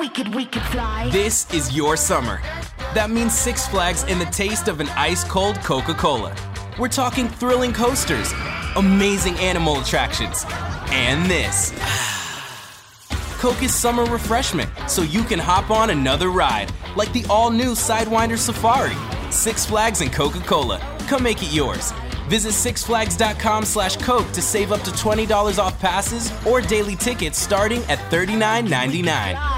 we could, we could fly. This is your summer. That means Six Flags and the taste of an ice cold Coca Cola. We're talking thrilling coasters, amazing animal attractions, and this. Coke is summer refreshment, so you can hop on another ride, like the all new Sidewinder Safari. Six Flags and Coca Cola. Come make it yours. Visit sixflags.com slash Coke to save up to $20 off passes or daily tickets starting at $39.99.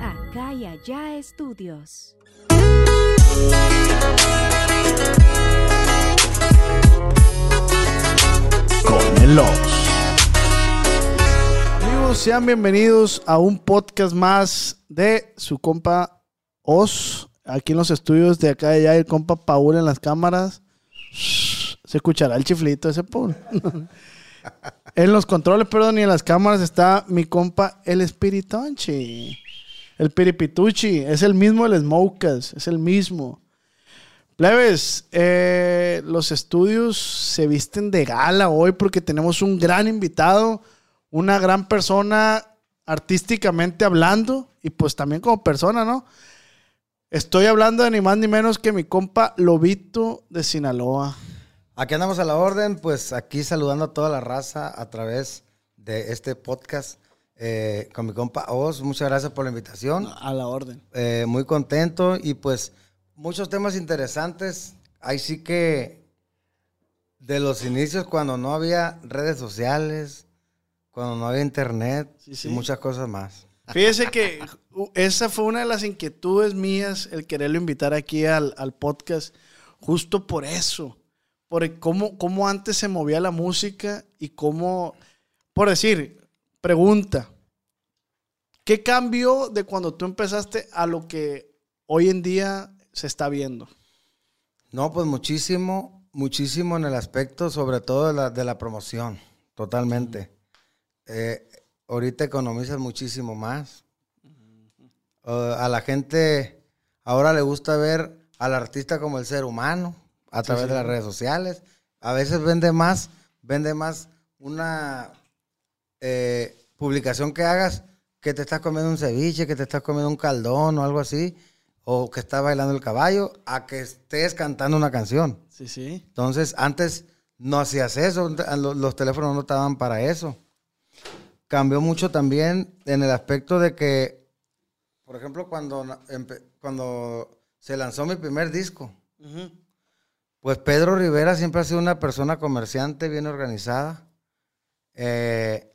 Acá y allá estudios. con el Oz. Amigos, sean bienvenidos a un podcast más de su compa Oz. Aquí en los estudios de acá y allá, el compa Paul en las cámaras. Se escuchará el chiflito ese Paul. en los controles, perdón, y en las cámaras está mi compa el Espiritonchi. El Piripituchi. Es el mismo el Smokas. Es el mismo. Plebes, eh, los estudios se visten de gala hoy porque tenemos un gran invitado, una gran persona artísticamente hablando y pues también como persona, ¿no? Estoy hablando de ni más ni menos que mi compa Lobito de Sinaloa. Aquí andamos a la orden, pues aquí saludando a toda la raza a través de este podcast eh, con mi compa Oz. Muchas gracias por la invitación. A la orden. Eh, muy contento y pues muchos temas interesantes. Ahí sí que de los inicios cuando no había redes sociales, cuando no había internet Sí, sí. y muchas cosas más. Fíjese que esa fue una de las inquietudes mías, el quererlo invitar aquí al, al podcast, justo por eso, por cómo, cómo antes se movía la música y cómo, por decir, pregunta, ¿qué cambió de cuando tú empezaste a lo que hoy en día se está viendo? No, pues muchísimo, muchísimo en el aspecto, sobre todo de la, de la promoción, totalmente. Eh, ahorita economizas muchísimo más. Uh, a la gente ahora le gusta ver al artista como el ser humano a través de las redes sociales. A veces vende más, vende más una eh, publicación que hagas que te estás comiendo un ceviche, que te estás comiendo un caldón o algo así, o que estás bailando el caballo, a que estés cantando una canción. Sí, sí. Entonces, antes no hacías eso, lo- los teléfonos no estaban para eso. Cambió mucho también en el aspecto de que, por ejemplo, cuando, cuando se lanzó mi primer disco, pues Pedro Rivera siempre ha sido una persona comerciante, bien organizada. Eh,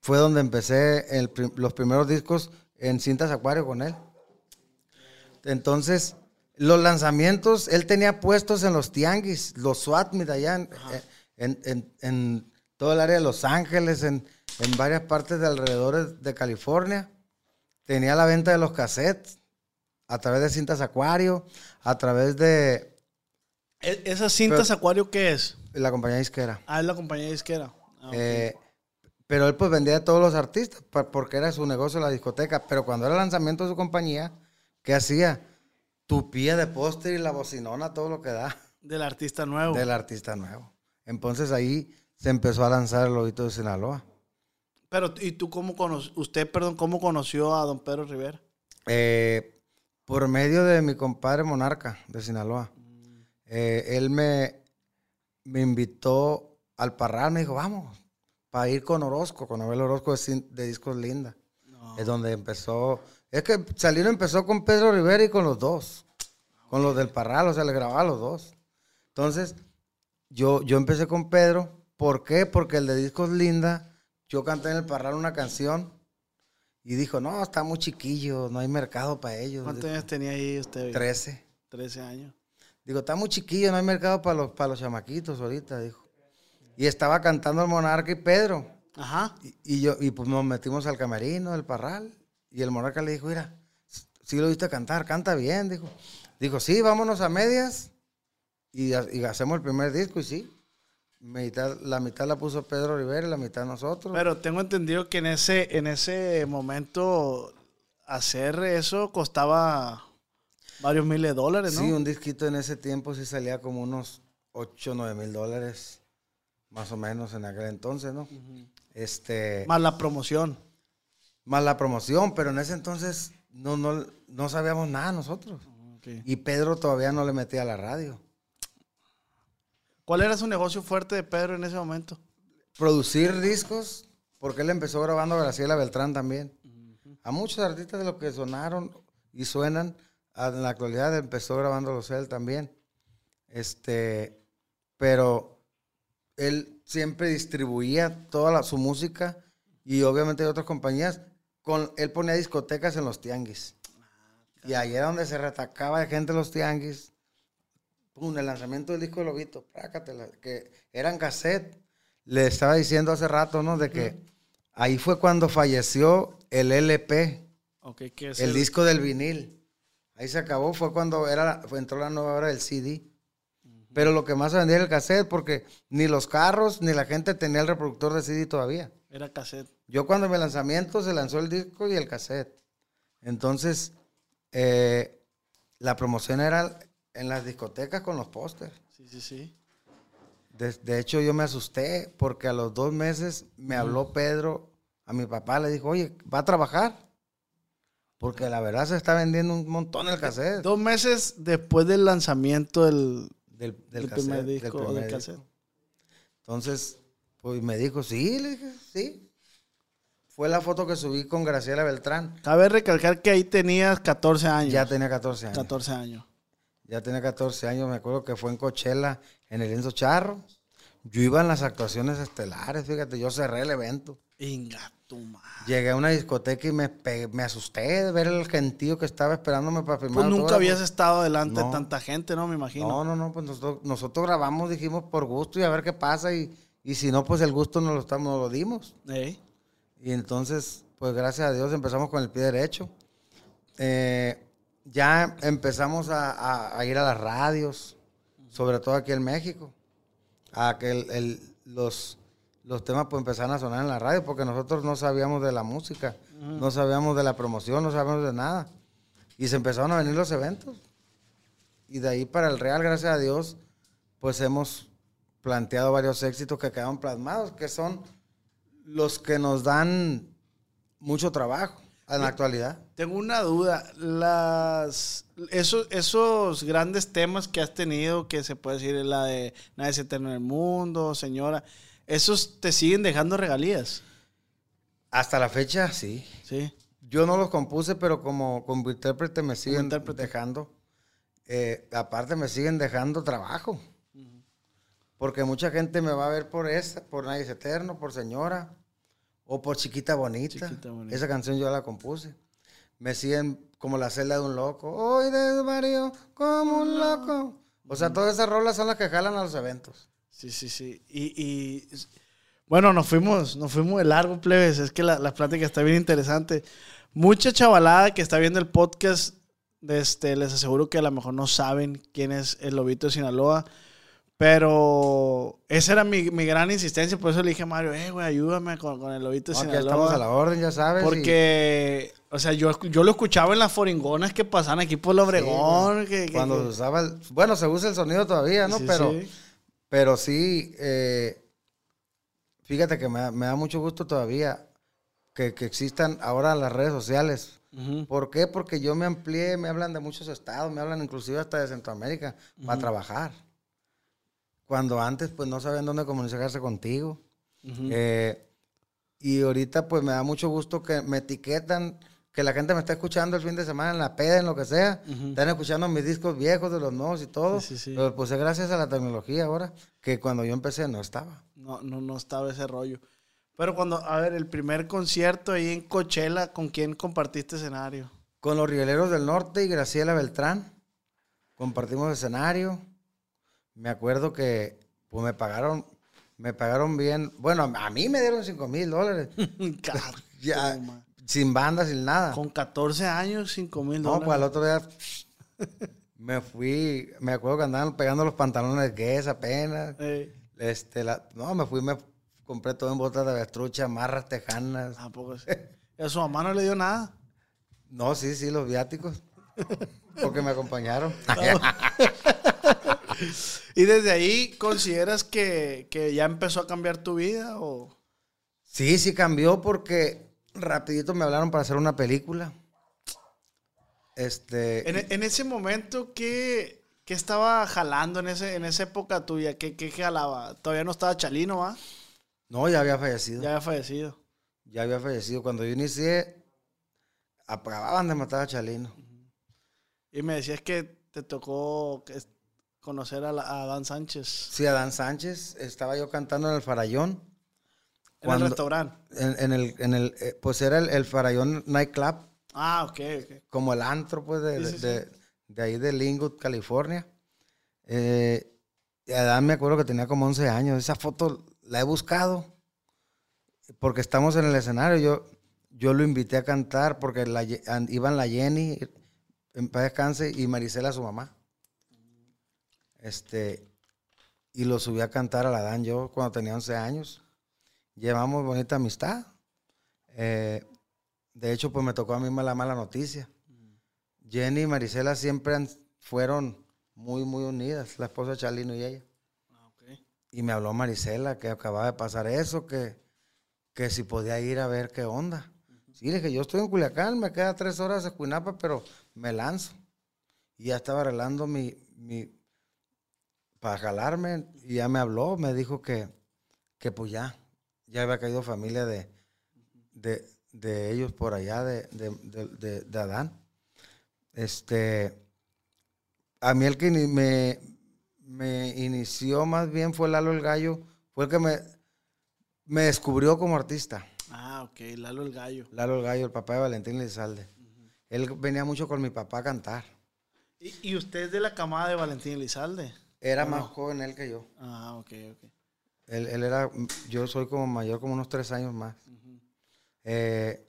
fue donde empecé el los primeros discos en cintas acuario con él. Entonces, los lanzamientos, él tenía puestos en los tianguis, los SWAT meet allá en, en- en- en todo el área de Los Ángeles, en, en varias partes de alrededor de California. Tenía la venta de los cassettes a través de cintas acuario, a través de ¿Esas cintas Pero- Acuario qué es? la compañía disquera. Ah, es la compañía disquera. Ah. Eh, pero él pues vendía a todos los artistas porque era su negocio la discoteca. Pero cuando era el lanzamiento de su compañía, ¿qué hacía? Tupía de póster y la bocinona, todo lo que da Del artista nuevo. del artista nuevo. Entonces ahí se empezó a lanzar el lobito de Sinaloa. Pero, ¿y tú cómo conoció, usted, perdón, cómo conoció a don Pedro Rivera? Eh, por medio de mi compadre Monarca de Sinaloa. Eh, él me, me invitó al Parral, me dijo, vamos, para ir con Orozco, con Abel Orozco de, Discos Linda. Es donde empezó. Es que Salino empezó con Pedro Rivera y con los dos. Con los del Parral, o sea, le grababa a los dos. Entonces, yo, yo empecé con Pedro. ¿Por qué? Porque el de Discos Linda, yo canté en el Parral una canción y dijo, no, está muy chiquillo, no hay mercado para ellos. ¿Cuántos años tenía ahí usted? 13. 13 años. Digo, está muy chiquillo, no hay mercado para los, para los chamaquitos ahorita, dijo. Y estaba cantando el Monarca y Pedro. Ajá. Y, y yo, y pues nos metimos al camerino del Parral. Y el Monarca le dijo, mira, si lo viste cantar, canta bien, dijo. Dijo, sí, vámonos a medias. Y, y hacemos el primer disco, y sí. Mitad- la mitad la puso Pedro Rivera y la mitad nosotros. Pero tengo entendido que en ese, en ese momento hacer eso costaba varios miles de dólares, ¿no? Sí, un disquito en ese tiempo sí salía como unos 8, 9 mil dólares, más o menos en aquel entonces, ¿no? Este, Más la promoción. más la promoción, pero en ese entonces no, no, no sabíamos nada nosotros. Y Pedro todavía no le metía a la radio. ¿Cuál era su negocio fuerte de Pedro en ese momento? Producir discos, porque él empezó grabando a Graciela Beltrán también. A muchos artistas de los que sonaron y suenan, en la actualidad empezó grabándolos él también. Este, pero él siempre distribuía toda la- su música y obviamente de otras compañías. Con, él ponía discotecas en los tianguis. Y ahí era donde se retacaba de gente en los tianguis. Pum, el lanzamiento del disco de Lobito, prácatela, que eran cassette. Le estaba diciendo hace rato, ¿no? De que ahí fue cuando falleció el LP, Ok, que es el disco del vinil. Ahí se acabó, fue cuando era, fue- entró la nueva hora del CD. Pero lo que más se vendía era el cassette, porque ni los carros ni la gente tenía el reproductor de CD todavía. Era cassette. Yo cuando mi lanzamiento se lanzó el disco y el cassette. Entonces, eh, la promoción era en las discotecas con los pósters. Sí, sí, sí. De, de hecho, yo me asusté porque a los dos meses me habló Pedro, a mi papá le dijo, oye, ¿va a trabajar? Porque la verdad se está vendiendo un montón el cassette. Dos meses después del lanzamiento del, Del, del del cassette, primer disco primer disco. Entonces, pues me dijo, sí, le dije, sí. Fue la foto que subí con Graciela Beltrán. Cabe recalcar que ahí tenías 14 años. Ya tenía 14 años. 14 años. Ya tenía 14 años, me acuerdo que fue en Coachella, en el Enzo Charro. Yo iba en las actuaciones estelares, fíjate, yo cerré el evento. Inga tu madre. Llegué a una discoteca y me, asusté de ver el gentío que estaba esperándome para firmar. Pues nunca habías estado delante de tanta gente, ¿no? Me imagino. No, no, no, pues nosotros, nosotros grabamos, dijimos por gusto y a ver qué pasa y, y si no, pues el gusto nos lo, estamos, nos lo dimos. Ey. Y entonces, pues gracias a Dios empezamos con el pie derecho. Eh, ya empezamos a, a- a ir a las radios, sobre todo aquí en México, a que el- el- los, los temas pues empezaran a sonar en la radio, porque nosotros no sabíamos de la música, no sabíamos de la promoción, no sabíamos de nada. Y se empezaron a venir los eventos. Y de ahí para el Real, gracias a Dios, pues hemos planteado varios éxitos que quedaron plasmados, que son los que nos dan mucho trabajo en la actualidad. Tengo una duda. Las, esos, esos grandes temas que has tenido, que se puede decir la de Nadie es eterno en el mundo, señora, ¿esos te siguen dejando regalías? Hasta la fecha, sí. Sí. Yo no los compuse, pero como, como intérprete me siguen intérprete. dejando. eh, aparte me siguen dejando trabajo. Porque mucha gente me va a ver por esa, por Nadie es Eterno, por Señora, o por Chiquita Bonita. Chiquita Bonita. Esa canción yo la compuse. Me siguen como la celda de un loco. Hoy desvarío como un loco. O sea, todas esas rolas son las que jalan a los eventos. Sí, sí, sí. Y, y, bueno, nos fuimos, nos fuimos de largo, plebes. Es que la, la plática está bien interesante. Mucha chavalada que está viendo el podcast, este, les aseguro que a lo mejor no saben quién es el Lobito de Sinaloa. Pero esa era mi, mi gran insistencia, por eso le dije a Mario, eh, güey, ayúdame con, con el Lobito de No, Sinaloa. estamos a la orden, ya sabes. y- Porque, o sea, yo, yo lo escuchaba en las foringonas que pasaban aquí por el Obregón. Sí, que- que- Cuando se usaba el- bueno, se usa el sonido todavía, ¿no? Sí, pero, sí. Pero sí, eh, fíjate que me da, me da mucho gusto todavía que, que existan ahora las redes sociales. ¿Por qué? Porque yo me amplié, me hablan de muchos estados, me hablan inclusive hasta de Centroamérica para trabajar. Cuando antes pues no sabían dónde comunicarse contigo. Eh, y ahorita pues me da mucho gusto que me etiquetan, que la gente me está escuchando el fin de semana en la peda, en lo que sea. Están escuchando mis discos viejos de los nuevos y todo. Sí, sí, sí. Pero pues es gracias a la tecnología ahora, que cuando yo empecé no estaba. No, no, no estaba ese rollo. Pero cuando, a ver, el primer concierto ahí en Coachella, ¿con quién compartiste escenario? Con los Rieleros del Norte y Graciela Beltrán compartimos escenario. Me acuerdo que pues me pagaron Me pagaron bien. Bueno, a mí me dieron 5 mil dólares. Ya. Sin banda, sin nada. Con 14 años, 5 mil No, pues al dólares. otro día me fui, me acuerdo que andaban pegando los pantalones Guess apenas. Este, la, no, me fui, me compré todo en botas de avestrucha, marras tejanas. ¿A poco sí? ¿Y a su mamá no le dio nada? No, sí, sí, los viáticos. Porque me acompañaron. ¿Y desde ahí consideras que, que ya empezó a cambiar tu vida? O... Sí, sí cambió porque rapidito me hablaron para hacer una película. Este, En, en ese momento, ¿qué, qué estaba jalando en, ese, en esa época tuya? ¿Qué, qué jalaba? Todavía no estaba Chalino, ¿va? no, ya había fallecido. Ya Ya. había fallecido. había fallecido. Cuando yo inicié, acababan de matar a Chalino. Y me decías que te tocó conocer a, la- a Dan Sánchez Sí, Adán Sánchez, estaba yo cantando en el Farallón. En Cuando- el restaurante. En, en el, en el, eh, pues era el, el Farallón Nightclub, Ah, ok, ok. como el antro, pues, de, Sí, sí, sí. de- de ahí de Linwood, California. Eh, y Adán me acuerdo que tenía como 11 años. Esa foto la he buscado porque estamos en el escenario. Yo, yo lo invité a cantar porque la iban la Jenny, en paz descanse, y Marisela, su mamá. Este, y lo subí a cantar a la Dan yo cuando tenía 11 años. Llevamos bonita amistad. Eh, de hecho, pues me tocó a mí la mala noticia. Jenny y Marisela siempre han- fueron muy, muy unidas, la esposa de Chalino y ella. Ah. Y me habló Marisela que acababa de pasar eso, que, que si podía ir a ver qué onda. Sí, le dije, yo estoy en Culiacán, me queda tres horas de Cuinapa, pero me lanzo. Y ya estaba arreglando mi, mi para jalarme, y ya me habló, me dijo que, que pues ya, ya había caído familia de, de, de ellos por allá, de, de, de- Adán. Este, a mí el que me, me inició más bien fue Lalo el Gallo, fue el que me, me descubrió como artista. Ah, ok. Lalo el gallo. Lalo el Gallo, el papá de Valentín Lizalde. Él venía mucho con mi papá a cantar. ¿Y, y usted es de la camada de Valentín Elizalde? Era ¿O más no? joven él que yo. Ah, ok, ok. Él, él era, yo soy como mayor, como unos tres años más. Eh,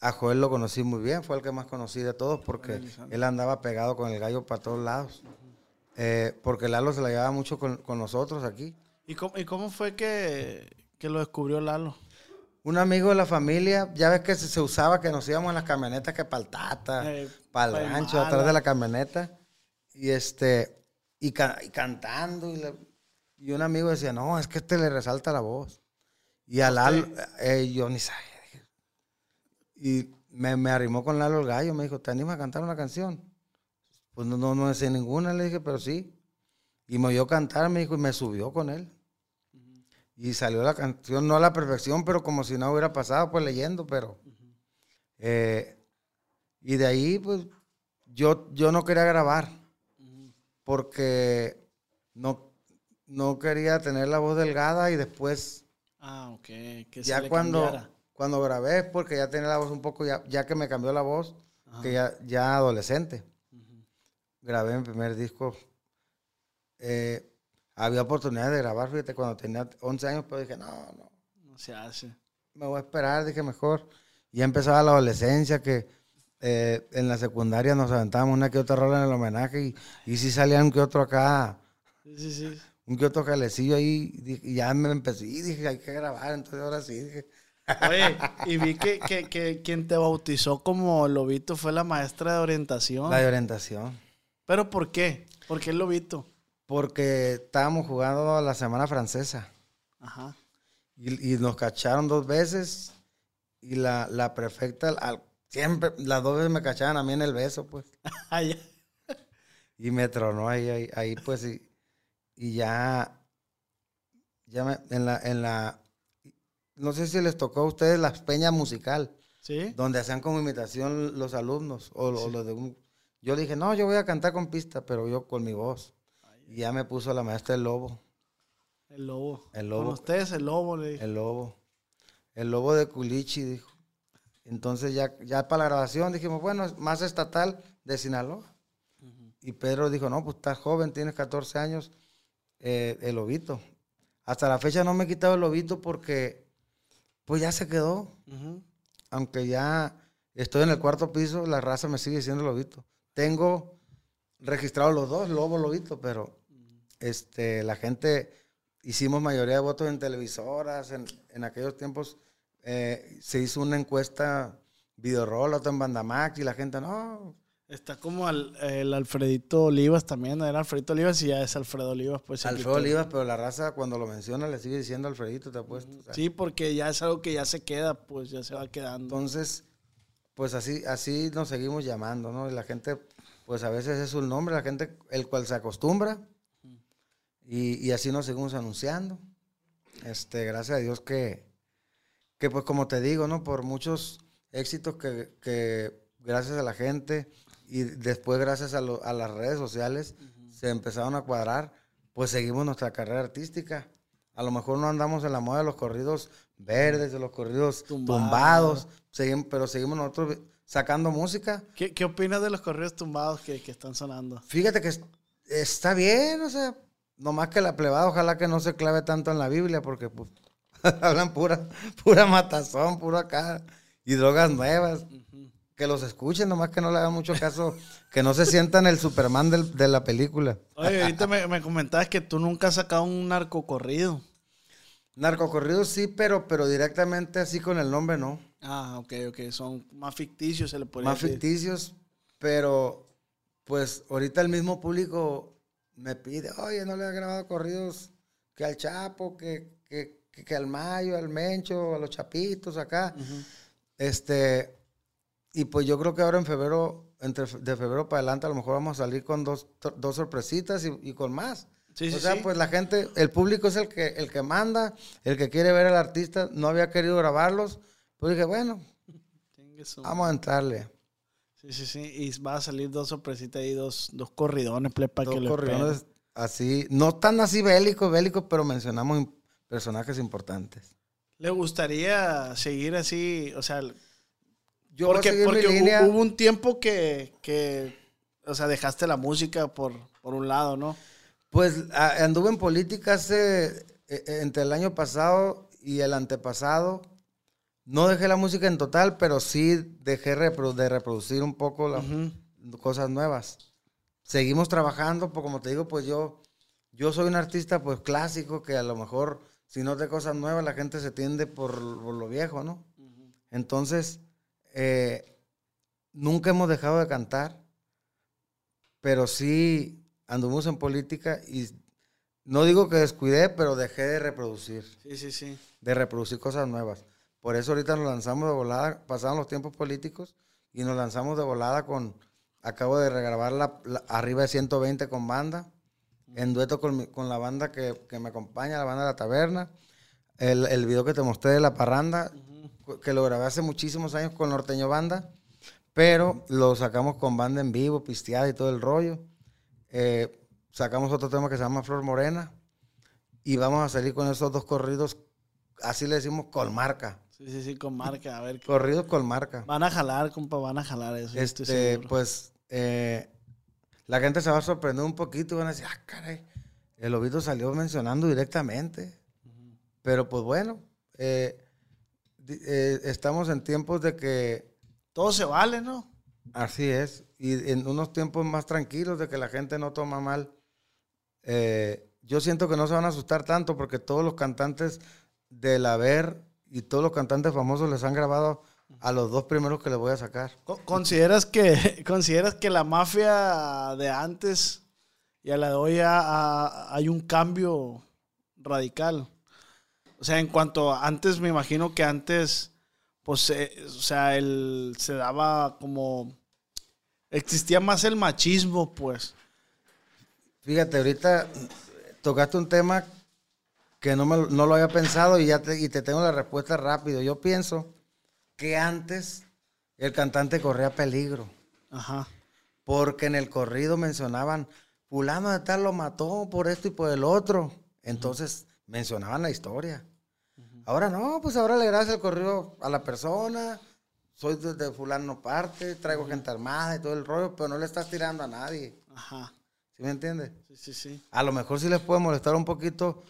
a Joel lo conocí muy bien, fue el que más conocí de todos porque él andaba pegado con el gallo para todos lados. Eh, porque Lalo se la llevaba mucho con, con nosotros aquí. ¿Y cómo, y cómo fue que, que lo descubrió Lalo? Un amigo de la familia, ya ves que se, se usaba que nos íbamos en las camionetas que para el Tata, Eh, para pa' el rancho, atrás de la camioneta. Y este, y, ca- y cantando. Y, le- y un amigo decía, no, es que este le resalta la voz. Y a Lalo, eh, yo ni sabía. Y me, me arrimó con Lalo el gallo, me dijo, ¿te animas a cantar una canción? Pues no, no, no sé ninguna, le dije, pero sí. Y me oyó cantar, me dijo, y me subió con él. Y salió la canción, no a la perfección, pero como si no hubiera pasado, pues leyendo, pero... eh, y de ahí, pues, yo, yo no quería grabar, porque no, no quería tener la voz delgada y después, Ah, ok. Que se ya le cuando, cambiara. cuando grabé, porque ya tenía la voz un poco, ya, ya que me cambió la voz, que ya, ya adolescente. Grabé mi primer disco. Eh, había oportunidad de grabar, fíjate, cuando tenía 11 años, pero dije, no, no, No se hace. me voy a esperar, dije mejor. Ya empezaba la adolescencia, que eh, en la secundaria nos aventábamos una que otra rola en el homenaje y, y sí salía un que otro acá, Sí, sí, sí. Un que otro calecillo ahí, y ya me empecé, y dije, hay que grabar, entonces ahora sí, dije, Oye, y vi que, que, que quien te bautizó como lobito fue la maestra de orientación. la de orientación. ¿Pero por qué? ¿Por qué el lobito? Porque estábamos jugando la semana francesa Ajá. y, y nos cacharon dos veces y la, la prefecta, al- siempre, las dos veces me cachaban a mí en el beso, pues. Ah. Y me tronó ahí, ahí, ahí, pues, y, y ya, ya me, en la, en la, no sé si les tocó a ustedes la peña musical, ¿Sí? donde hacían como imitación los alumnos, o, o los de un, yo dije, no, yo voy a cantar con pista, pero yo con mi voz. Y ya me puso la maestra el lobo, El lobo. El lobo. Con ustedes el lobo, le dije. el lobo, el lobo de Culichi, dijo. Entonces ya, ya para la grabación dijimos, bueno, más estatal de Sinaloa. Y Pedro dijo, no, pues estás joven, tienes 14 años, eh, el lobito. hasta la fecha no me he quitado el lobito porque pues ya se quedó. Aunque ya estoy en el cuarto piso, la raza me sigue diciendo lobito. Tengo registrados los dos, lobo, lobito, pero este, la gente, hicimos mayoría de votos en televisoras, en, en aquellos tiempos eh, se hizo una encuesta videorol, otra en Bandamax, y la gente, no, Está como al- el Alfredito Olivas también, era Alfredito Olivas y ya es Alfredo Olivas, pues. Alfredo. Olivas, pero la raza cuando lo menciona le sigue diciendo Alfredito, te apuesto. o sea. Sí, porque ya es algo que ya se queda, pues ya se va quedando. Entonces, pues así, así nos seguimos llamando, ¿no? Y la gente, pues a veces es un nombre, la gente, el cual se acostumbra, y, y así nos seguimos anunciando. Este, gracias a Dios que, que pues como te digo, ¿no? Por muchos éxitos que, que gracias a la gente y después gracias a, lo- a las redes sociales se empezaron a cuadrar, pues seguimos nuestra carrera artística. A lo mejor no andamos en la moda de los corridos verdes, de los corridos Tumbados. pero seguimos nosotros sacando música. ¿Qué, qué opinas de los correos tumbados que, que están sonando? Fíjate que es- está bien, o sea, nomás que la plebada, ojalá que no se clave tanto en la Biblia, porque pues, hablan pura, pura matazón, puro acá, y drogas nuevas. Que los escuchen, nomás que no le hagan mucho caso, que no se sientan el Superman del- de la película. Oye, ahorita me, me comentabas que tú nunca has sacado un narcocorrido. Narcocorridos sí, pero, pero directamente así con el nombre no. Ah, ok, ok. Son más ficticios, se le podría Más decir. ficticios, pero pues ahorita el mismo público me pide, oye, no le has grabado corridos que al Chapo, que, que, que, que al Mayo, al Mencho, a los Chapitos acá. Este, y pues yo creo que ahora en febrero, entre de febrero para adelante, a lo mejor vamos a salir con dos, dos sorpresitas y, y con más. Sí, sí, o sea, sí. pues la gente, el público es el que, el que manda, el que quiere ver al artista, no había querido grabarlos. Pues dije, bueno, vamos a entrarle. Sí, sí, sí. Y va a salir dos sorpresitas y dos, dos corridones, ple, para que Dos lo corridones así, no tan así bélicos, bélicos, pero mencionamos personajes importantes. ¿Le gustaría seguir así? O sea, Yo voy a porque, mi porque línea. hubo un tiempo que, que, o sea, dejaste la música por, por un lado, ¿no? Pues a- anduve en política hace, eh, eh, entre el año pasado y el antepasado. No dejé la música en total, pero sí dejé repro- de reproducir un poco las cosas nuevas. Seguimos trabajando, pues como te digo, pues yo, yo soy un artista pues clásico que a lo mejor si no de cosas nuevas la gente se tiende por, por lo viejo, ¿no? Entonces, eh, nunca hemos dejado de cantar, pero sí anduvimos en política y no digo que descuidé, pero dejé de reproducir, Sí, sí, sí. de reproducir cosas nuevas. Por eso ahorita nos lanzamos de volada, pasaron los tiempos políticos y nos lanzamos de volada con, acabo de regrabar la, la- arriba de 120 con banda, en dueto con, mi- con la banda que, que me acompaña, la banda de la taberna. El, el video que te mostré de la parranda, que lo grabé hace muchísimos años con Norteño Banda, pero lo sacamos con banda en vivo, pisteada y todo el rollo. Eh, sacamos otro tema que se llama Flor Morena y vamos a salir con esos dos corridos, así le decimos colmarca. Sí, sí, sí, con marca. A ver, Corridos colmarca. van a jalar, compa, van a jalar eso. Este, pues eh, la gente se va a sorprender un poquito y van a decir, ah, caray, el Obito salió mencionando directamente. Pero pues bueno, eh, eh, estamos en tiempos de que Todo se vale, ¿no? así es, y en unos tiempos más tranquilos de que la gente no toma mal. Eh, yo siento que no se van a asustar tanto porque todos los cantantes del haber y todos los cantantes famosos les han grabado a los dos primeros que les voy a sacar. Co- ¿Consideras que, ¿Consideras que la mafia de antes y a la de hoy ha- ha- hay un cambio radical? O sea, en cuanto a antes, me imagino que antes, pues, eh, o sea, el, se daba como... Existía más el machismo, pues. Fíjate, ahorita tocaste un tema que no, me lo- no lo había pensado y ya te, y te tengo la respuesta rápido. Yo pienso que antes el cantante corría peligro, Ajá. porque en el corrido mencionaban, fulano de tal lo mató por esto y por el otro. Entonces mencionaban la historia. Ahora no, pues ahora le das el corrido a la persona, soy de, de fulano parte, traigo gente armada y todo el rollo, pero no le estás tirando a nadie. Ajá. ¿Sí me entiendes? Sí, sí, sí. A lo mejor sí les puede molestar un poquito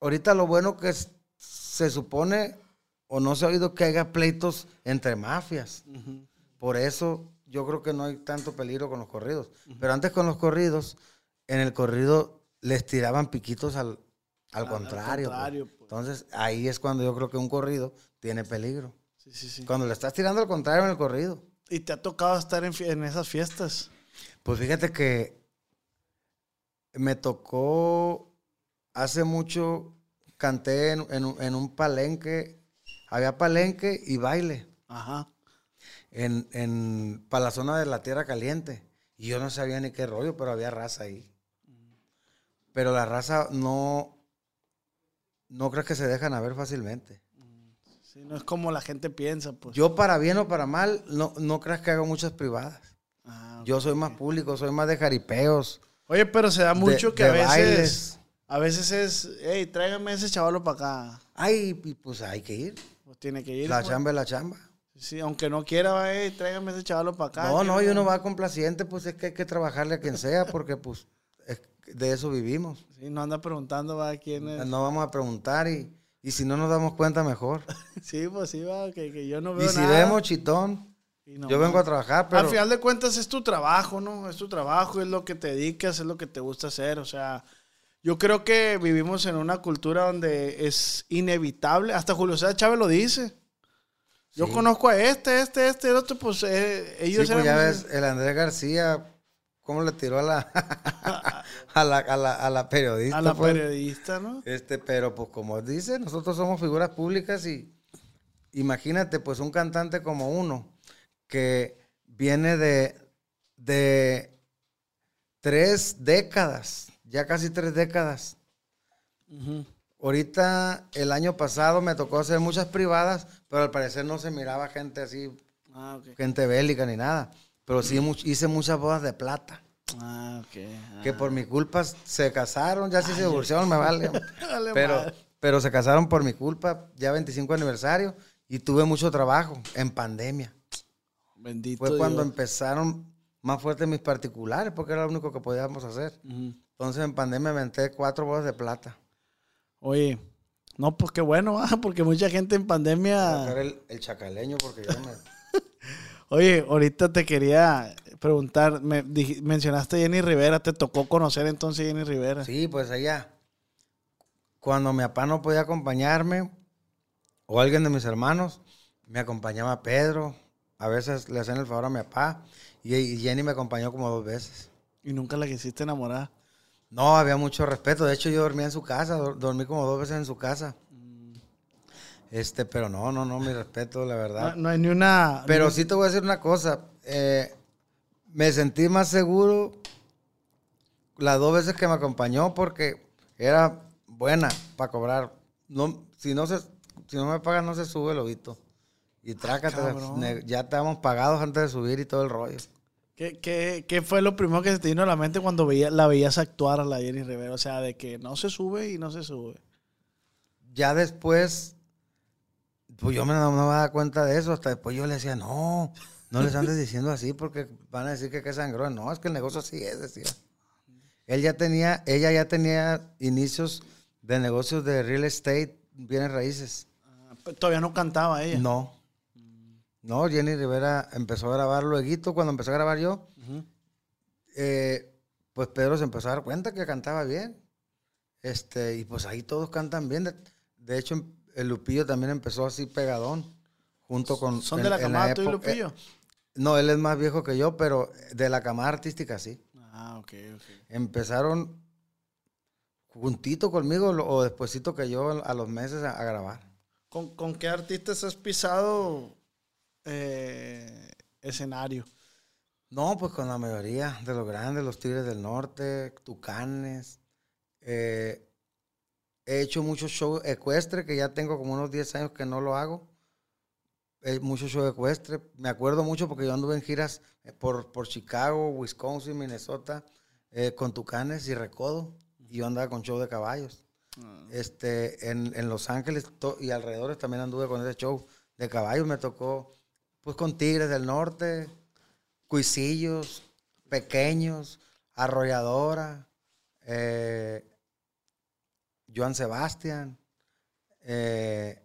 ahorita lo bueno que es- se supone o no se ha oído que haya pleitos entre mafias. Por eso yo creo que no hay tanto peligro con los corridos. Pero antes con los corridos, en el corrido les tiraban piquitos al, al al contrario. pues. pues. Entonces ahí es cuando yo creo que un corrido tiene peligro. Sí, sí, sí. Cuando le estás tirando al contrario en el corrido. ¿Y te ha tocado estar en, esas fiestas? Pues fíjate que me tocó hace mucho, canté en, en un- en un palenque, había palenque y baile Ajá. en, en, para la zona de la Tierra Caliente. Y yo no sabía ni qué rollo, pero había raza ahí. Pero la raza no, no crees que se dejan a ver fácilmente. Sí, no es como la gente piensa, pues. Yo para bien o para mal, no, no creas que hago muchas privadas. Ah. Yo soy más público, soy más de jaripeos. Oye, pero se da mucho de- que de a veces. bailes. A veces es, hey, tráigame ese chavalo para acá. Ay, pues hay que ir. Pues tiene que ir. La pues. chamba es la chamba. Sí, aunque no quiera, hey, tráigame ese chavalo para acá. no, no, y uno va complaciente, pues es que hay que trabajarle a quien sea, porque pues es- de eso vivimos. Sí, no anda preguntando, va, quién es. No vamos a preguntar y, y si no nos damos cuenta, mejor. Sí, pues sí, va, que, que yo no veo Y si nada. vemos chitón, no yo vengo a trabajar, pero Al final de cuentas es tu trabajo, ¿no? Es tu trabajo, es lo que te dedicas, es lo que te gusta hacer. O sea, yo creo que vivimos en una cultura donde es inevitable. Hasta Julio César Chávez lo dice. Yo Sí. conozco a este, este, este, el otro, pues eh, sí, ellos pues ya eran- ves, el Andrés García, cómo le tiró a la, a la, a la, a la periodista. a la pues. periodista, ¿no? Este, pero pues como dice, nosotros somos figuras públicas y imagínate pues un cantante como uno que viene de, de tres décadas, ya casi tres décadas. Ahorita, el año pasado me tocó hacer muchas privadas, pero al parecer no se miraba gente así, Ah, gente bélica ni nada. Pero sí hice muchas bodas de plata, Ah, ok. que por mi culpa se casaron, ya si se divorciaron me vale. Vale pero, pero se casaron por mi culpa, ya 25 aniversario, y tuve mucho trabajo en pandemia. Bendito Fue cuando Dios. empezaron más fuertes mis particulares, porque era lo único que podíamos hacer. Entonces en pandemia me aventé cuatro bodas de plata. Oye, no, pues qué bueno, ah, porque mucha gente en pandemia... El chacaleño, porque yo me... Oye, ahorita te quería preguntar, me dij- mencionaste a Jenny Rivera, ¿te tocó conocer entonces a Jenny Rivera? Sí, pues allá. Cuando mi papá no podía acompañarme, o alguien de mis hermanos, me acompañaba Pedro. A veces le hacían el favor a mi papá. Y, Jenny me acompañó como dos veces. Y nunca la quisiste enamorar. No, había mucho respeto. De hecho, yo dormía en su casa. dor- Dormí como dos veces en su casa. Este, pero no, no, no, mi respeto, la verdad. no hay ni una... Pero sí te voy a decir una cosa. eh, me sentí más seguro las dos veces que me acompañó porque era buena para cobrar. No, si, no se, si no me pagan, no se sube el lobito. Y trácate, ya estábamos pagados antes de subir y todo el rollo. ¿Qué, qué, qué fue lo primero que se te vino a la mente cuando veía, la veías actuar a la Jenny Rivera? O sea, de que no se sube y no se sube. Ya después, pues yo me, no me daba cuenta de eso. Hasta después yo le decía, no, no les andes diciendo así porque van a decir que qué sangrón. No, es que el negocio así es, decía. Él ya tenía, ella ya tenía inicios de negocios de real estate, bienes raíces. Ah, Todavía no cantaba ella. No. No, Jenny Rivera empezó a grabar luego, cuando empezó a grabar yo, eh, pues Pedro se empezó a dar cuenta que cantaba bien. Este, y pues ahí todos cantan bien. De, de hecho, el Lupillo también empezó así pegadón, junto con... ¿Son en- de la camada tú y Lupillo? eh, no, él es más viejo que yo, pero de la camada artística sí. Ah, ok, ok. Empezaron juntito conmigo o despuesito que yo a los meses a, a grabar. ¿Con, con qué artistas has pisado eh, escenario? No, pues con la mayoría de los grandes, los Tigres del Norte, Tucanes. eh, he hecho muchos shows ecuestres, que ya tengo como unos 10 años que no lo hago. He muchos shows ecuestres. Me acuerdo mucho porque yo anduve en giras eh, por, por Chicago, Wisconsin, Minnesota, eh, con Tucanes y Recodo. Y yo andaba con show de caballos. Este, en, en Los Ángeles y alrededores también anduve con ese show de caballos. Me tocó pues con Tigres del Norte, Cuisillos, Pequeños, Arrolladora, eh, Joan Sebastián. eh,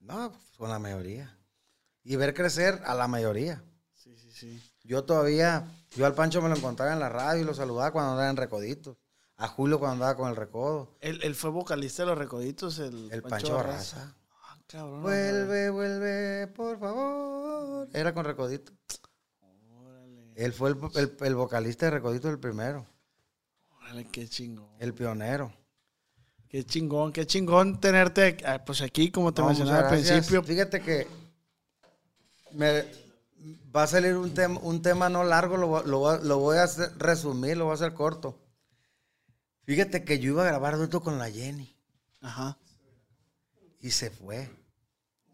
no, con la mayoría. Y ver crecer a la mayoría. Sí, sí, sí. Yo todavía, yo al Pancho me lo encontraba en la radio y lo saludaba cuando andaba en Recoditos. A Julio cuando andaba con el Recodo. Él, él fue vocalista de Los Recoditos, el, El Pancho Barraza. Ah, cabrón. no, Vuelve, vuelve, por favor. Era con Recodito. Él fue el, el- el vocalista de Recodito el primero, Órale, qué chingón. el pionero. Qué chingón, qué chingón tenerte ah, pues aquí, como te No, mencionaba al principio. Fíjate que me va a salir un, tema un tema no largo, lo, vo- lo voy a- lo voy a hacer- resumir, lo voy a hacer corto. Fíjate que yo iba a grabar dueto con la Jenny Ajá. y se fue.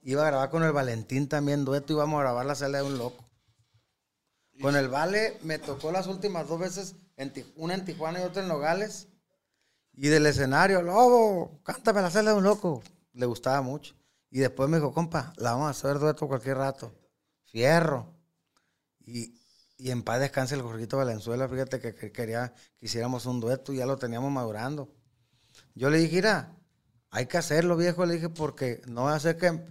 Iba a grabar con el Valentín también dueto, íbamos a grabar la celda de un loco. Con el Vale me tocó las últimas dos veces, en una en Tijuana y otra en Nogales. Y del escenario, Lobo, cántame la celda de un loco. Le gustaba mucho. Y después me dijo, compa, la vamos a hacer dueto cualquier rato. Fierro. Y, y en paz descanse el Jorgito Valenzuela. Fíjate que, que quería que hiciéramos un dueto y ya lo teníamos madurando. Yo le dije, mira, hay que hacerlo, viejo. Le dije, porque no va a ser que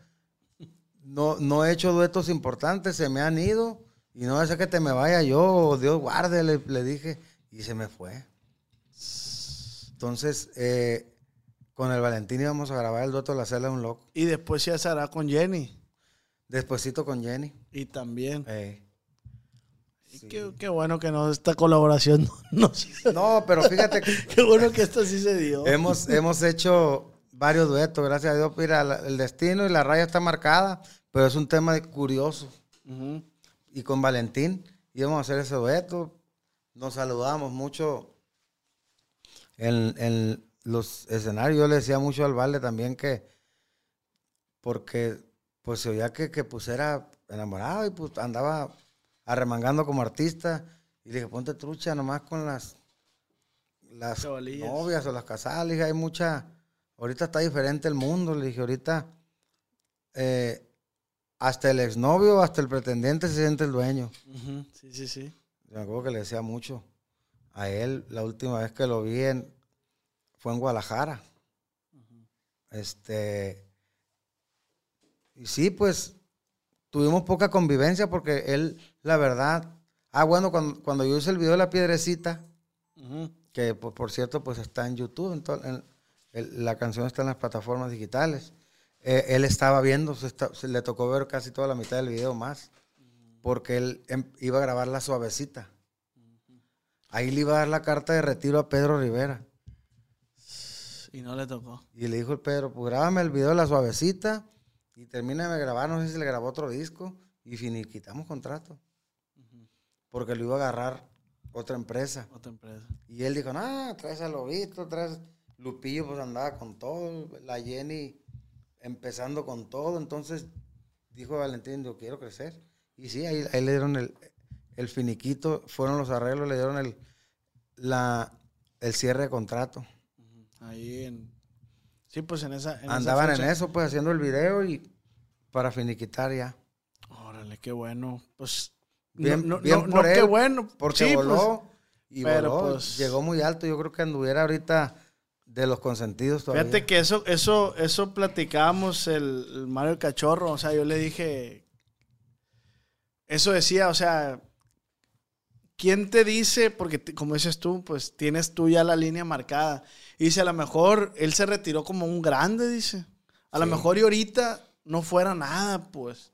no, no he hecho duetos importantes, se me han ido. Y no va a ser que te me vaya yo, Dios guarde, le, le dije. Y se me fue. Entonces, eh, con el Valentín íbamos a grabar el dueto de la celda de un loco. Y después ya se hará con Jenny. Despuésito con Jenny. Y también. Eh, Y qué, qué bueno que no, esta colaboración no, se- No, pero fíjate que Qué bueno que esta sí se dio. hemos, hemos hecho varios duetos, gracias a Dios. Mira, la- el destino y la raya está marcada, pero es un tema de curioso. Y con Valentín íbamos a hacer ese dueto. Nos saludábamos mucho en, en los escenarios. Yo le decía mucho al Vale también que, porque pues se oía que, que pues era enamorado y pues andaba arremangando como artista. Y le dije, ponte trucha nomás con las, las Chavalillas. novias o las casadas. Le dije, hay mucha, ahorita está diferente el mundo. Le dije, ahorita eh, hasta el exnovio, hasta el pretendiente se siente el dueño. Sí, sí, sí. Me acuerdo que le decía mucho a él. La última vez que lo vi en, fue en Guadalajara. Este. Y sí, pues tuvimos poca convivencia porque él, la verdad. Ah, bueno, cuando, cuando yo hice el video de la piedrecita, que por, por cierto, pues está en YouTube, en to- en- el- la canción está en las plataformas digitales. Eh, él estaba viendo, se, está- se le tocó ver casi toda la mitad del video más, porque él em- iba a grabar la suavecita. Ahí le iba a dar la carta de retiro a Pedro Rivera. Y no le tocó. Y le dijo el Pedro, pues grábame el video de la suavecita y termina de grabar, no sé si le grabó otro disco y finiquitamos contrato. Porque lo iba a agarrar otra empresa. Otra empresa. Y él dijo, no, traes a Lobito, traes... Lupillo pues andaba con todo, la Jenny empezando con todo, entonces dijo Valentín, yo quiero crecer. Y sí, ahí, ahí le dieron el, el finiquito, fueron los arreglos, le dieron el, la, el cierre de contrato. Ahí en. Sí, pues en esa. en esa Andaban en eso, pues haciendo el video y para finiquitar ya. Órale, qué bueno. Pues. Bien, no, bien no, por no, él, qué bueno. Porque Sí, voló y pero, voló, pues- llegó muy alto, yo creo que anduviera ahorita de los consentidos todavía. Fíjate que eso, eso, eso platicábamos el, el Mario Cachorro. O sea, yo le dije. Eso decía, o sea. ¿Quién te dice? Porque como dices tú, pues tienes tú ya la línea marcada. Y dice, a lo mejor él se retiró como un grande, dice. A lo mejor y ahorita no fuera nada, pues.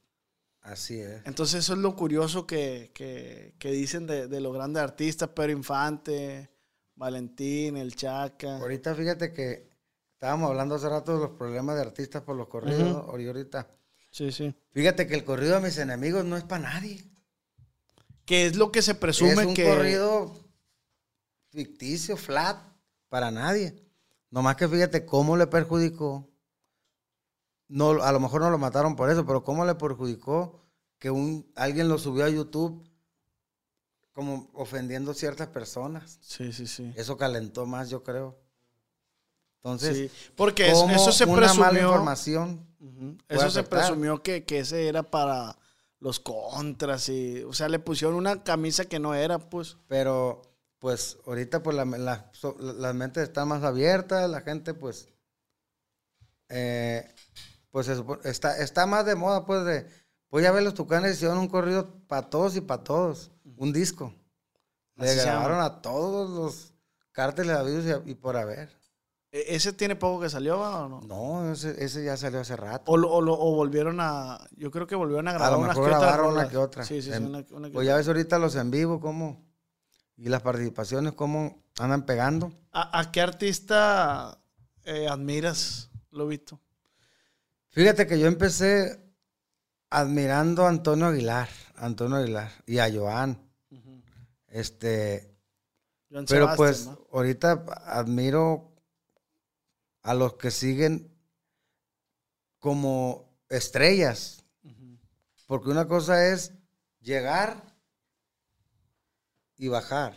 Así es. Entonces eso es lo curioso que, que- que dicen de, de los grandes artistas, Pedro Infante, Valentín, El Chaca. Ahorita fíjate que estábamos hablando hace rato de los problemas de artistas por los corridos. Y ahorita, Sí, sí. fíjate que el corrido de mis enemigos no es para nadie. Que es lo que se presume es un que... corrido ficticio, flat, para nadie. Nomás que fíjate cómo le perjudicó. No, a lo mejor no lo mataron por eso, pero cómo le perjudicó que un, alguien lo subió a YouTube como ofendiendo ciertas personas. Sí, sí, sí. Eso calentó más, yo creo. Entonces, Sí, porque eso, se una mala presumió... información Eso se presumió que, que ese era para los contras y... O sea, le pusieron una camisa que no era, pues. Pero pues ahorita pues la, la- so- la- las mentes están más abiertas, la gente pues, eh, pues está, está más de moda pues de, pues ya ver los tucanes hicieron un corrido para todos y para todos, un disco. Le Así grabaron a todos los cárteles habidos y, y por haber. ¿E- ¿Ese tiene poco que salió va, o no? No, ese, ese ya salió hace rato. O, lo- o lo- o volvieron a. Yo creo que volvieron a A grabar unas que una que otra. Sí, sí, sí. Una, una que Pues ya ves ahorita los en vivo, cómo, y las participaciones, cómo andan pegando. ¿A, a qué artista eh, admiras, Lobito? Fíjate que yo empecé admirando a Antonio Aguilar, Antonio Aguilar y a Joan. Este, Joan pero Sebastián, pues ¿no? ahorita admiro a los que siguen como estrellas. Porque una cosa es llegar y bajar.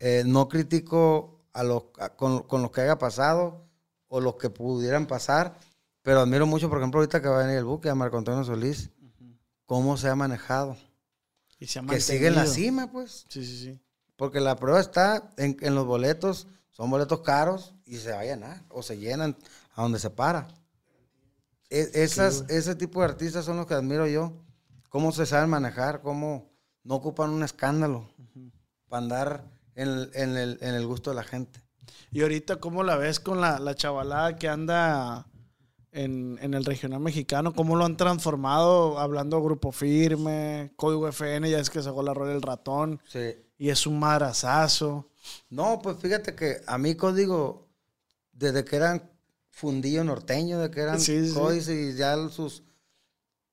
Eh, no critico a los, a- con, con lo que haya pasado o los que pudieran pasar, pero admiro mucho, por ejemplo, ahorita que va a venir el buque a Marco Antonio Solís, cómo se ha manejado. Y se ha Que sigue en la cima, pues. Sí, sí, sí. Porque la prueba está en, en los boletos, son boletos caros y se va a llenar o se llenan a donde se para. E- esas, ese tipo de artistas son los que admiro yo. Cómo se saben manejar, cómo no ocupan un escándalo para andar en el, en, el, en el gusto de la gente. Y ahorita, ¿cómo la ves con la, la chavalada que anda en, en el regional mexicano? ¿Cómo lo han transformado? Hablando Grupo Firme, Código FN, ya es que sacó la rola del ratón. Sí. Y es un madrazazo. No, pues fíjate que a mí código, desde que eran fundillo norteño, de que eran Sí, sí. códices y ya sus...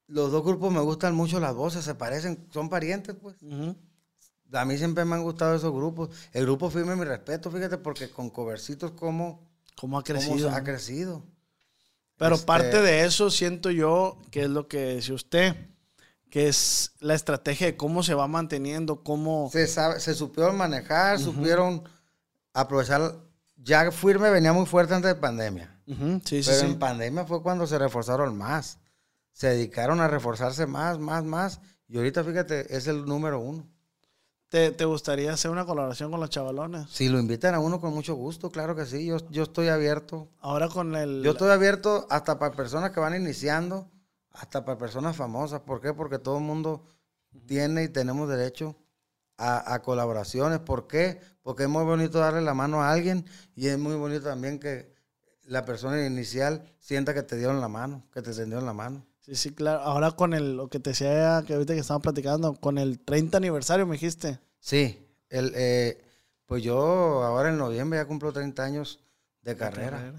Los dos grupos me gustan mucho las voces, se parecen, son parientes, pues. A mí siempre me han gustado esos grupos. El grupo firme mi respeto, fíjate, porque con covercitos como ¿Cómo ha cómo crecido? ha crecido. Pero Este- parte de eso siento yo que es lo que decía usted, que es la estrategia de cómo se va manteniendo, cómo... Se, sabe, se supieron manejar, supieron aprovechar. Ya firme venía muy fuerte antes de pandemia. Sí, pero sí. en pandemia fue cuando se reforzaron más. Se dedicaron a reforzarse más, más, más. Y ahorita, fíjate, es el número uno. ¿Te, te gustaría hacer una colaboración con los chavalones? Si lo invitan a uno con mucho gusto, claro que sí. Yo, yo estoy abierto. Ahora con el... Yo estoy abierto hasta para personas que van iniciando, hasta para personas famosas. ¿Por qué? Porque todo el mundo tiene y tenemos derecho a, a colaboraciones. ¿Por qué? Porque es muy bonito darle la mano a alguien y es muy bonito también que la persona inicial sienta que te dieron la mano, que te tendieron la mano. Sí, sí, claro. Ahora con el, lo que te decía que ahorita que estábamos platicando, con el 30 aniversario, me dijiste. Sí, el, eh, pues yo ahora en noviembre ya cumplo 30 años de carrera.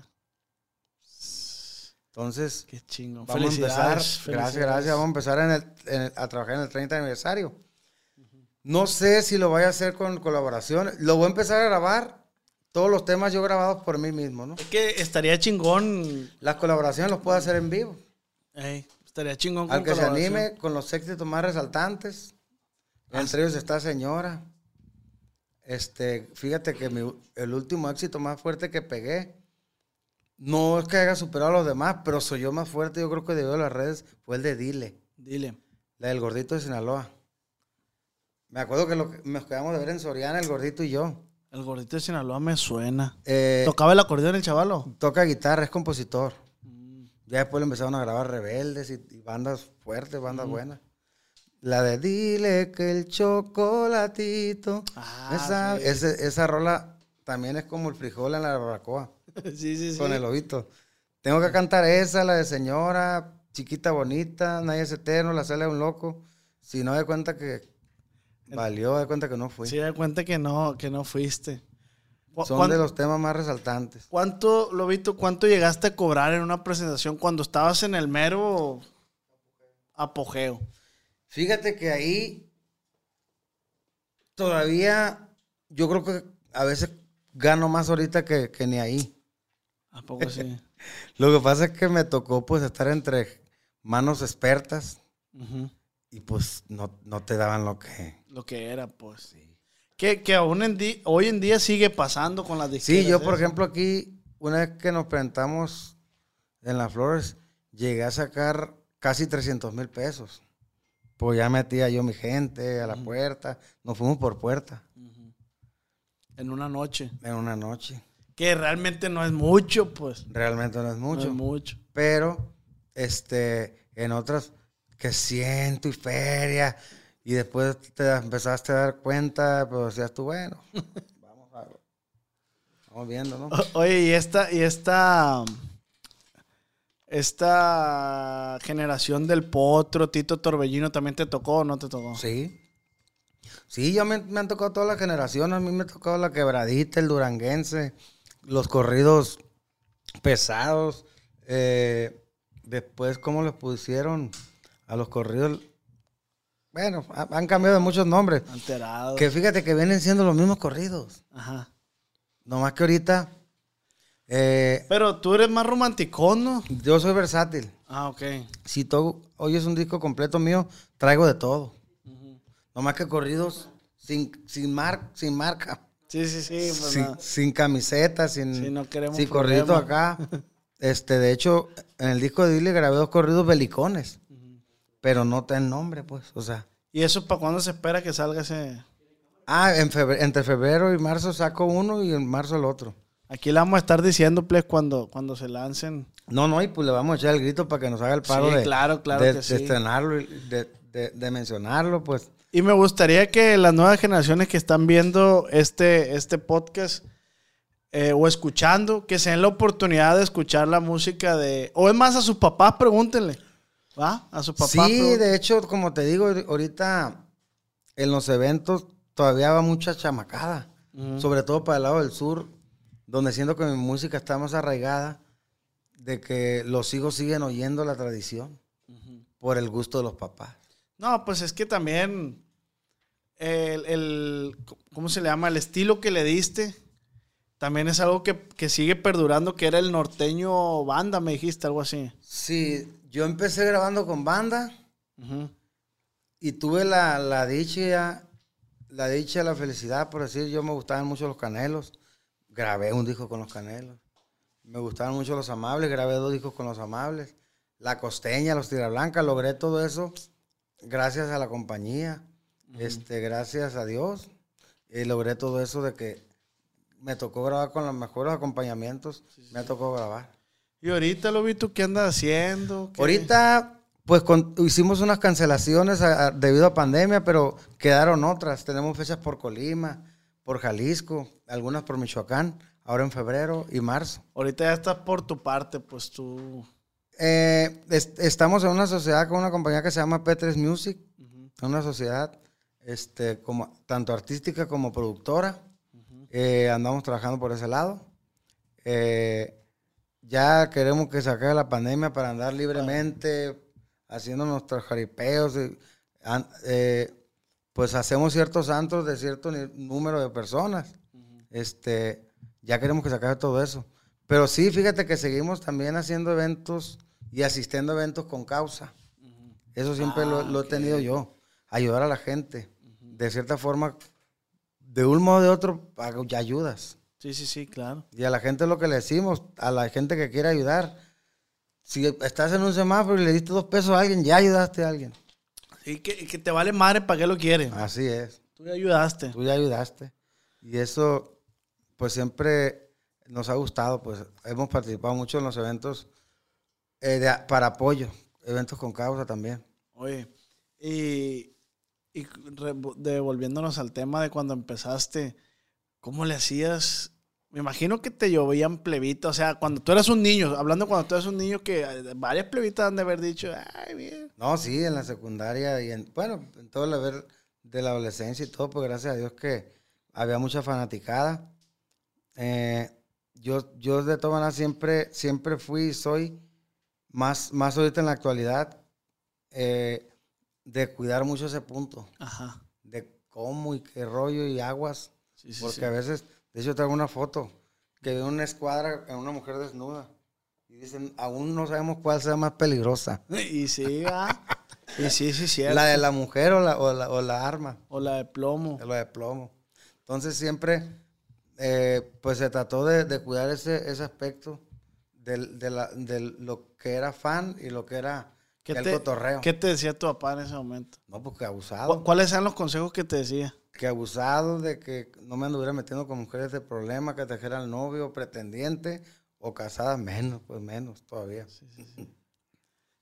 Entonces, Qué chingo. Vamos a empezar, Felicidades. gracias, gracias, vamos a empezar en el- en el- a trabajar en el 30 aniversario. No sé si lo voy a hacer con colaboraciones. Lo voy a empezar a grabar, todos los temas yo grabados por mí mismo, ¿no? Es que estaría chingón. Las colaboraciones los puedo hacer en vivo. ey, estaría chingón con Al que se anime con los éxitos más resaltantes. Entre ellos está Señora. Este, fíjate que mi- el último éxito más fuerte que pegué, no es que haya superado a los demás, pero soy yo más fuerte, yo creo que debido a las redes, fue el de Dile. Dile. La del gordito de Sinaloa. Me acuerdo que, lo que- nos quedamos de ver en Soriana, el gordito y yo. El gordito de Sinaloa me suena. Eh, ¿Tocaba el acordeón el chavalo? toca guitarra, es compositor. Ya después le empezaron a grabar rebeldes y, y bandas fuertes, bandas buenas. La de Dile que el chocolatito. Ah, esa, sí. ese- esa rola también es como el frijol en la barbacoa, sí, sí, sí. con el ovito. Tengo que cantar esa, la de Señora, Chiquita Bonita, Nadie es Eterno, La Sala de un Loco. Si no, de cuenta que valió, de cuenta que no fui. Sí, da cuenta que no, que no fuiste. ¿Cu- Son de los temas más resaltantes. ¿Cuánto, Lobito, cuánto llegaste a cobrar en una presentación cuando estabas en el mero apogeo? Fíjate que ahí todavía yo creo que a veces gano más ahorita que, que ni ahí. ¿A poco sí? Lo que pasa es que me tocó pues estar entre manos expertas y pues no, no te daban lo que... Lo que era, pues. Que, que aún en di- hoy en día sigue pasando con las Sí, disqueras. yo por eso. ejemplo aquí, una vez que nos presentamos en las flores, llegué a sacar casi 300 mil pesos. Pues ya metía yo mi gente a la puerta, nos fuimos por puerta. En una noche. en una noche. Que realmente no es mucho, pues. Realmente no es mucho. No es mucho. Pero, este, en otras, que ciento y feria. Y después te empezaste a dar cuenta, pero decías tú, bueno, vamos a Vamos viendo, ¿no? O- Oye, y esta, y esta, esta generación del potro, Tito Torbellino, ¿también te tocó o no te tocó? Sí. Sí, ya me, me han tocado todas las generaciones. A mí me ha tocado la quebradita, el duranguense, los corridos pesados. eh, después, ¿cómo les pusieron a los corridos? Bueno, ha- han cambiado de muchos nombres. Alterado. Que fíjate que vienen siendo los mismos corridos. Ajá. Nomás que ahorita eh, Pero tú eres más romanticón, ¿no? yo soy versátil. Ah, ok. Si tú oyes un disco completo mío, traigo de todo. Nomás que corridos sin, sin, mar, sin marca. Sí, sí, sí. pues sin, nada. sin camiseta, sin, Sí, no queremos sin problema. acá. Este, de hecho, en el disco de Dile grabé dos corridos belicones. Pero no ten nombre, pues. O sea. ¿Y eso para cuándo se espera que salga ese...? Ah, en febre- entre febrero y marzo saco uno y en marzo el otro. Aquí le vamos a estar diciendo, pues, cuando, cuando se lancen. No, no, y pues le vamos a echar el grito para que nos haga el paro Sí, de, claro, claro de, que de sí. estrenarlo y de, de- de mencionarlo, pues. Y me gustaría que las nuevas generaciones que están viendo este, este podcast eh, o escuchando, que se den la oportunidad de escuchar la música de... O es más, a sus papás pregúntenle. ¿Va? A sus papás. Sí, de hecho, como te digo, ahorita en los eventos todavía va mucha chamacada. Sobre todo para el lado del sur, donde siento que mi música está más arraigada, de que los hijos siguen oyendo la tradición por el gusto de los papás. No, pues es que también el, el- ¿cómo se le llama? El estilo que le diste también es algo que, que sigue perdurando, que era el norteño banda, me dijiste, algo así. Sí, yo empecé grabando con banda y tuve la, la dicha, la dicha, la felicidad, por decir, yo me gustaban mucho los canelos. Grabé un disco con los canelos. Me gustaban mucho los amables, grabé dos discos con los amables. La costeña, los tirablancas, logré todo eso gracias a la compañía, este, gracias a Dios. Y logré todo eso de que me tocó grabar con los mejores acompañamientos, me tocó grabar. Y ahorita lo vi tú, ¿qué andas haciendo? ¿Qué- Ahorita, pues con- hicimos unas cancelaciones a- a- debido a pandemia, pero quedaron otras. Tenemos fechas por Colima, por Jalisco, algunas por Michoacán, ahora en febrero y marzo. Ahorita ya estás por tu parte, pues tú... Eh, es- estamos en una sociedad con una compañía que se llama P3 Music, una sociedad este, como, tanto artística como productora. Eh, andamos trabajando por ese lado. Eh, ya queremos que se acabe la pandemia para andar libremente haciendo nuestros jaripeos. y, an- eh, pues hacemos ciertos santos de cierto número de personas. Este, ya queremos que se acabe todo eso. Pero sí, fíjate que seguimos también haciendo eventos y asistiendo a eventos con causa. Eso siempre lo, lo he tenido yo. Ayudar a la gente. De cierta forma, de un modo o de otro, ya ayudas. Sí, sí, sí, claro. Y a la gente lo que le decimos, a la gente que quiere ayudar, si estás en un semáforo y le diste dos pesos a alguien, ya ayudaste a alguien. Y que, que te vale madre para qué lo quieren. Así es. Tú ya ayudaste. Tú ya ayudaste. Y eso, pues siempre nos ha gustado, pues hemos participado mucho en los eventos eh, de- para apoyo, eventos con causa también. Oye, y, y re- devolviéndonos al tema de cuando empezaste, ¿cómo le hacías? Me imagino que te llovían plebitas, o sea, cuando tú eras un niño, hablando cuando tú eras un niño, que eh, varias plebitas han de haber dicho, ay, bien. No, sí, en la secundaria y en, bueno, en todo el haber de la adolescencia y todo, pues gracias a Dios que había mucha fanaticada. Eh, yo, yo de todas maneras siempre, siempre fui y soy, más, más ahorita en la actualidad, eh, de cuidar mucho ese punto, Ajá. de cómo y qué rollo y aguas, Sí, sí, porque sí. a veces, de hecho traigo una foto, que veo una escuadra en una mujer desnuda, y dicen, aún no sabemos cuál sea más peligrosa. Y sí, ah. Y sí, sí, cierto. La de la mujer o la, o la, o la arma, O la de plomo. de lo de plomo. Entonces siempre, eh, pues se trató de, de cuidar ese, ese aspecto del- de, la- de lo que era fan y lo que era ¿Qué que el te, cotorreo. ¿Qué te decía tu papá en ese momento? No, pues que abusado. ¿Cu- ¿Cuáles eran los consejos que te decía? que abusado de que no me anduviera metiendo con mujeres de problema, que trajera al novio, pretendiente o casada, menos, pues menos todavía.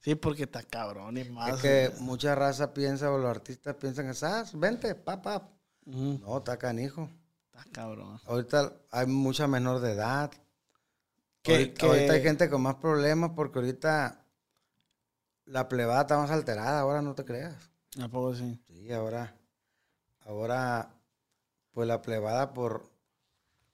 Sí, porque está cabrón y más. Es que mucha raza piensa, o los artistas piensan que, ah, vente, papá. No, está canijo. Está cabrón. Ahorita hay mucha menor de edad. Que- ahorita, que- ahorita hay gente con más problemas porque ahorita la plebada está más alterada, ahora no te creas. ¿A poco sí? Sí, ahora, ahora, pues la plebada por,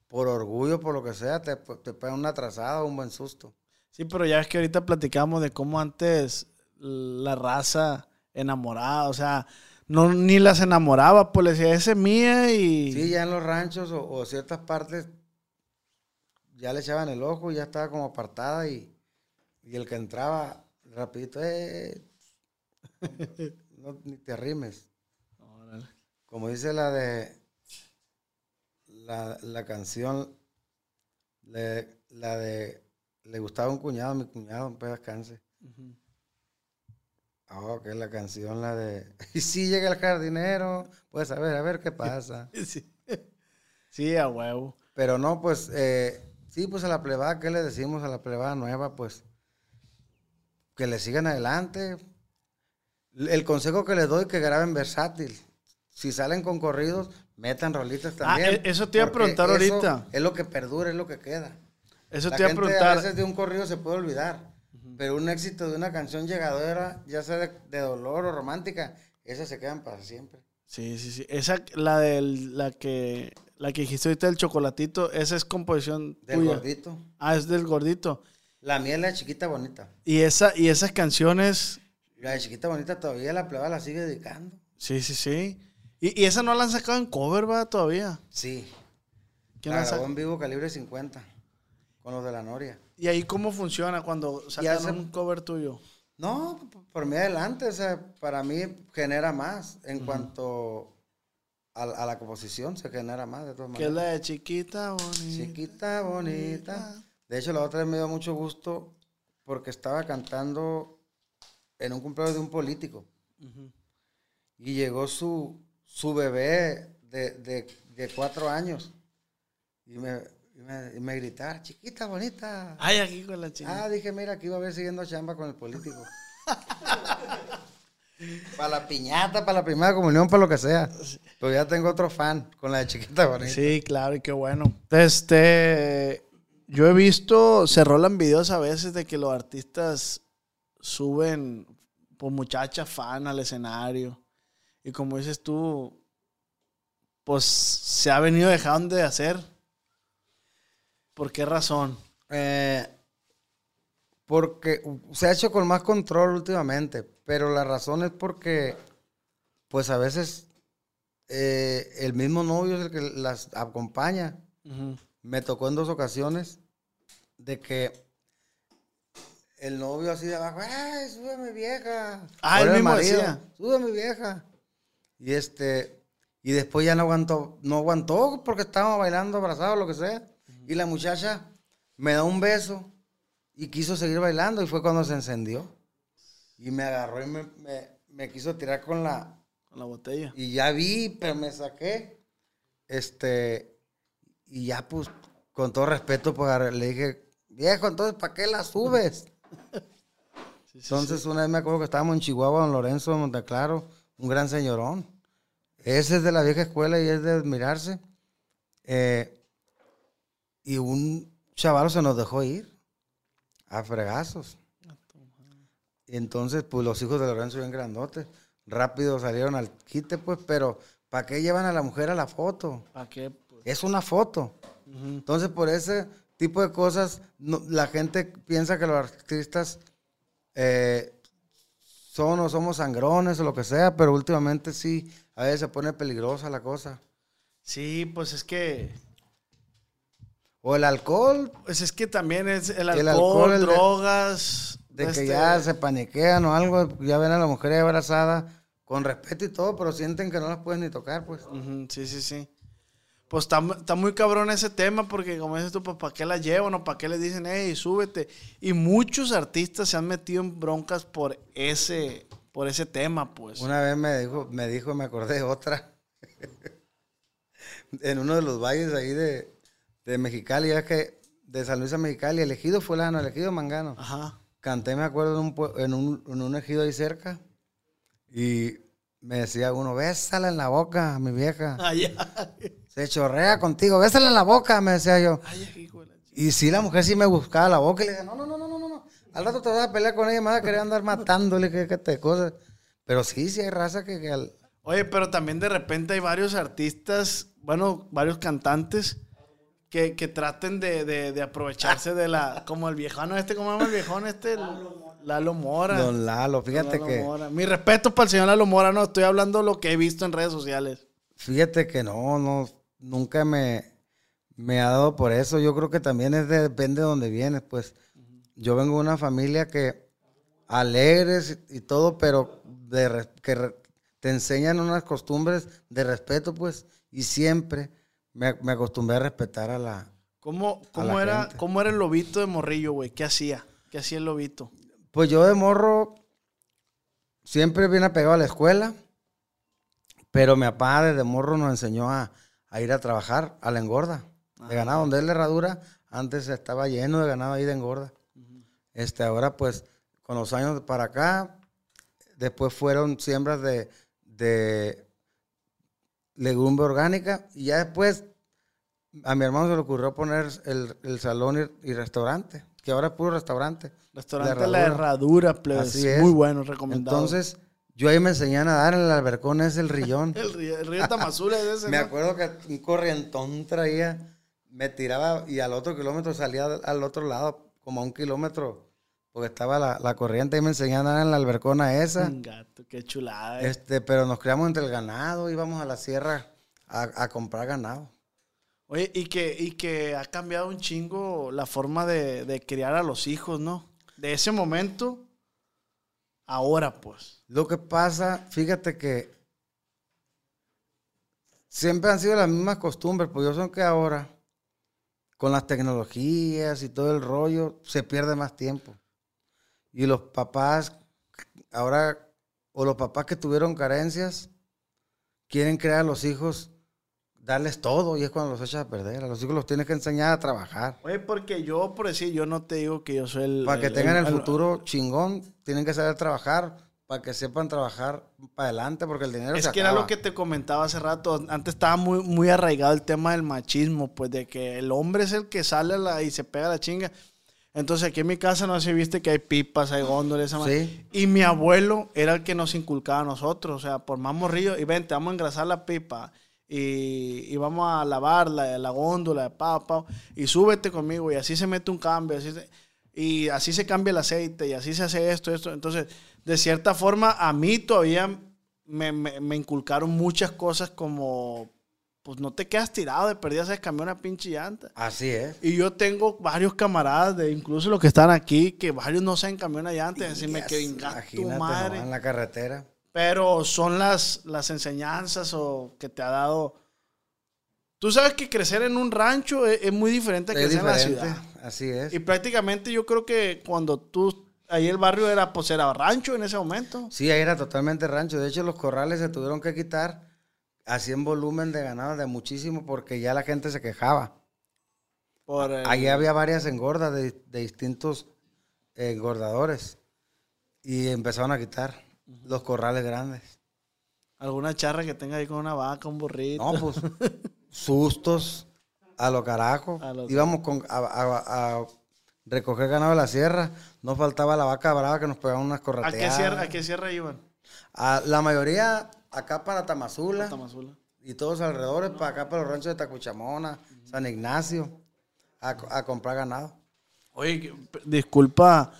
por orgullo, por lo que sea, te, te pega una atrasada o un buen susto. Sí, pero ya es que ahorita platicamos de cómo antes la raza enamorada, o sea, no ni las enamoraba, pues le decía, esa es mía y... Sí, ya en los ranchos o, o ciertas partes ya le echaban el ojo y ya estaba como apartada y, y el que entraba rapidito, eh, no, ni te arrimes. Como dice la de la, la canción, le- la de le gustaba un cuñado, mi cuñado, un pedazo. Ah, que es la canción, la de y si llega el jardinero, pues a ver, a ver qué pasa. Sí. Sí, a huevo. Pero no, pues, eh, sí, pues a la plebada, ¿qué le decimos a la plebada nueva? Pues que le sigan adelante. El consejo que les doy que graben versátil. Si salen con corridos, metan rolitas también. e- eso te iba a preguntar ahorita. Es lo que perdura, es lo que queda. Eso la te iba a preguntar. a veces de un corrido se puede olvidar. Pero un éxito de una canción llegadora, ya sea de, de dolor o romántica, esas se quedan para siempre. Sí, sí, sí. Esa, la de la que, la que dijiste ahorita del chocolatito, esa es composición Del tuya. gordito. Ah, es del gordito. La miel es chiquita bonita. Y esa, y esas canciones, La de chiquita bonita todavía la plebada la sigue dedicando. sí, sí, sí. Y, y esa no la han sacado en cover, va, todavía. Sí. ¿Quién La la grabó en vivo calibre 50. Con los de la Noria. ¿Y ahí cómo funciona cuando sacan hace- un cover tuyo? No, por mí adelante. O sea, para mí genera más. En cuanto a, a la composición, se genera más de todas Que es maneras. la de chiquita bonita. Chiquita, bonita. De hecho, la otra vez me dio mucho gusto porque estaba cantando en un cumpleaños de un político. Y llegó su, su bebé de, de, de cuatro años. Y me, y me, y me chiquita, bonita. Ay, aquí con la chiquita. Ah, dije, mira, aquí va a ver siguiendo chamba con el político. para la piñata, para la primera comunión, para lo que sea. Pero ya tengo otro fan con la de chiquita bonita. Sí, claro, y qué bueno. Este, yo he visto, se rolan videos a veces de que los artistas suben por muchachas fan al escenario. Y como dices tú, pues se ha venido dejando de hacer. ¿Por qué razón? Eh, porque se ha hecho con más control últimamente, pero la razón es porque, pues a veces eh, el mismo novio es el que las acompaña. Me tocó en dos ocasiones de que el novio así de abajo, ¡ay, súbeme vieja! Ah, era mismo decía. Súbeme vieja. Y este, y después ya no aguantó, no aguantó porque estábamos bailando abrazados, lo que sea. Y la muchacha me da un beso y quiso seguir bailando y fue cuando se encendió. Y me agarró y me, me- me quiso tirar con la, Con la botella. y ya vi, pero me saqué. Este, y ya pues, con todo respeto, pues le dije, viejo, entonces, ¿para qué la subes? entonces, una vez me acuerdo que estábamos en Chihuahua, don Lorenzo de Monteclaro, un gran señorón. Ese es de la vieja escuela y es de admirarse. Eh, y un chaval se nos dejó ir a fregazos. Entonces, pues los hijos de Lorenzo bien grandotes, rápido salieron al quite, pues, pero ¿para qué llevan a la mujer a la foto? ¿Para qué? Pues, Es una foto. Entonces, por ese tipo de cosas, no- la gente piensa que los artistas eh, son o somos sangrones o lo que sea, pero últimamente sí, a veces se pone peligrosa la cosa. Sí, pues es que O el alcohol, Pues es que también es el alcohol, El alcohol, el de- de que este, ya se paniquean o algo, ya ven a la mujer abrazada con respeto y todo, pero sienten que no las pueden ni tocar, pues. sí, sí, sí. Pues está, está muy cabrón ese tema porque como dices tú, pues ¿para qué la llevan o para qué les dicen, hey, súbete? Y muchos artistas se han metido en broncas por ese, por ese tema, pues. Una vez me dijo, me dijo, me acordé de otra. en uno de los valles ahí de, de Mexicali, ya que de San Luis a Mexicali, elegido fulano, elegido mangano. Ajá. Canté, me acuerdo, en un, en un, en un ejido ahí cerca. Y me decía uno, bésala en la boca, mi vieja. Ay, Se chorrea contigo, bésala en la boca, me decía yo. ay, hijo de la Y sí, la mujer sí me buscaba la boca y le decía, no, no, no, no, no, no, no. Al rato te vas a pelear con ella, me vas a querer andar matándole, que, que te cosas. Pero sí, sí hay raza que, que al- Oye, pero también de repente hay varios artistas, bueno, varios cantantes que, que traten de, de- de aprovecharse de la, como el viejano este, ¿cómo llama el viejón este? El- Lalo Mora. Don Lalo, fíjate Lalo que, Mora. Mi respeto para el señor Lalo Mora, no, estoy hablando de lo que he visto en redes sociales. fíjate que no, no, nunca me, me ha dado por eso. Yo creo que también es de- depende de dónde vienes, pues. Yo vengo de una familia que alegres y todo, pero de que re- te enseñan unas costumbres de respeto, pues, y siempre me, me acostumbré a respetar a la... ¿Cómo, A cómo la era, gente. ¿Cómo era el lobito de Morrillo, güey? ¿Qué hacía? ¿Qué hacía el lobito? Pues yo de morro siempre bien apegado a la escuela, pero mi papá desde morro nos enseñó a, a ir a trabajar a la engorda de ganado, donde es la herradura, antes estaba lleno de ganado ahí de engorda. Este, ahora pues con los años para acá, después fueron siembras de, de legumbre orgánica y ya después a mi hermano se le ocurrió poner el, el salón y, y restaurante, que ahora es puro restaurante. Restaurante La Herradura, plebes. Así es. Muy bueno, recomendado. Entonces, yo ahí me enseñé a nadar en el albercón, es el rillón. El río, el río Tamazula es ese, me ¿no? acuerdo que un corrientón traía, me tiraba y al otro kilómetro salía al, al otro lado, como a un kilómetro, porque estaba la, la corriente y me a nadar en la albercona esa. Un gato, qué chulada. eh. Este, pero nos criamos entre el ganado, íbamos a la sierra a, a comprar ganado. Oye, y que, y que ha cambiado un chingo la forma de, de criar a los hijos, ¿no? De ese momento, ahora pues. Lo que pasa, fíjate que siempre han sido las mismas costumbres, pues yo son que ahora, con las tecnologías y todo el rollo, se pierde más tiempo. Y los papás, ahora, o los papás que tuvieron carencias, quieren crear a los hijos, darles todo, y es cuando los echas a perder. A los hijos los tienes que enseñar a trabajar. Oye, porque yo, por decir, yo no te digo que yo soy el... Para que tengan el futuro chingón, tienen que saber trabajar, para que sepan trabajar para adelante, porque el dinero Es se que era acaba. lo que te comentaba hace rato. Antes estaba muy, muy arraigado el tema del machismo, pues de que el hombre es el que sale la- y se pega la chinga. Entonces aquí en mi casa no se viste que hay pipas, hay góndolas, esa. Sí. Y mi abuelo era el que nos inculcaba a nosotros. O sea, por más morrillo, y vente, vamos a engrasar la pipa. Y, y vamos a lavar la, la góndola, pa, pa, y súbete conmigo. Y así se mete un cambio. Así se- y así se cambia el aceite. Y así se hace esto, esto. Entonces, de cierta forma, a mí todavía me, me- me inculcaron muchas cosas como, pues no te quedas tirado de perdida, sabes cambiar una pinche llanta. Así es. Y yo tengo varios camaradas, de incluso los que están aquí, que varios no saben cambiar una llanta. Y decirme que venga tu madre. en la carretera. Pero son las, las enseñanzas o que te ha dado. Tú sabes que crecer en un rancho es, es muy diferente a Es crecer en la ciudad. Así es. Y prácticamente yo creo que cuando tú, ahí el barrio era, pues era rancho en ese momento. Sí, ahí era totalmente rancho. De hecho, los corrales se tuvieron que quitar así en volumen de ganado de muchísimo porque ya la gente se quejaba. Por, el- Allí había varias engordas de, de distintos engordadores y empezaron a quitar los corrales grandes. alguna charra que tenga ahí con una vaca, un burrito. No, pues sustos a lo carajo. A lo Íbamos con, a, a- a recoger ganado de la sierra. No faltaba la vaca brava que nos pegaban unas ¿A correteadas. qué sierra, a qué sierra iban? A la mayoría acá para Tamazula Tamazula. y todos alrededores, para acá para los ranchos de Tacuchamona, San Ignacio, a, a comprar ganado. Oye, disculpa,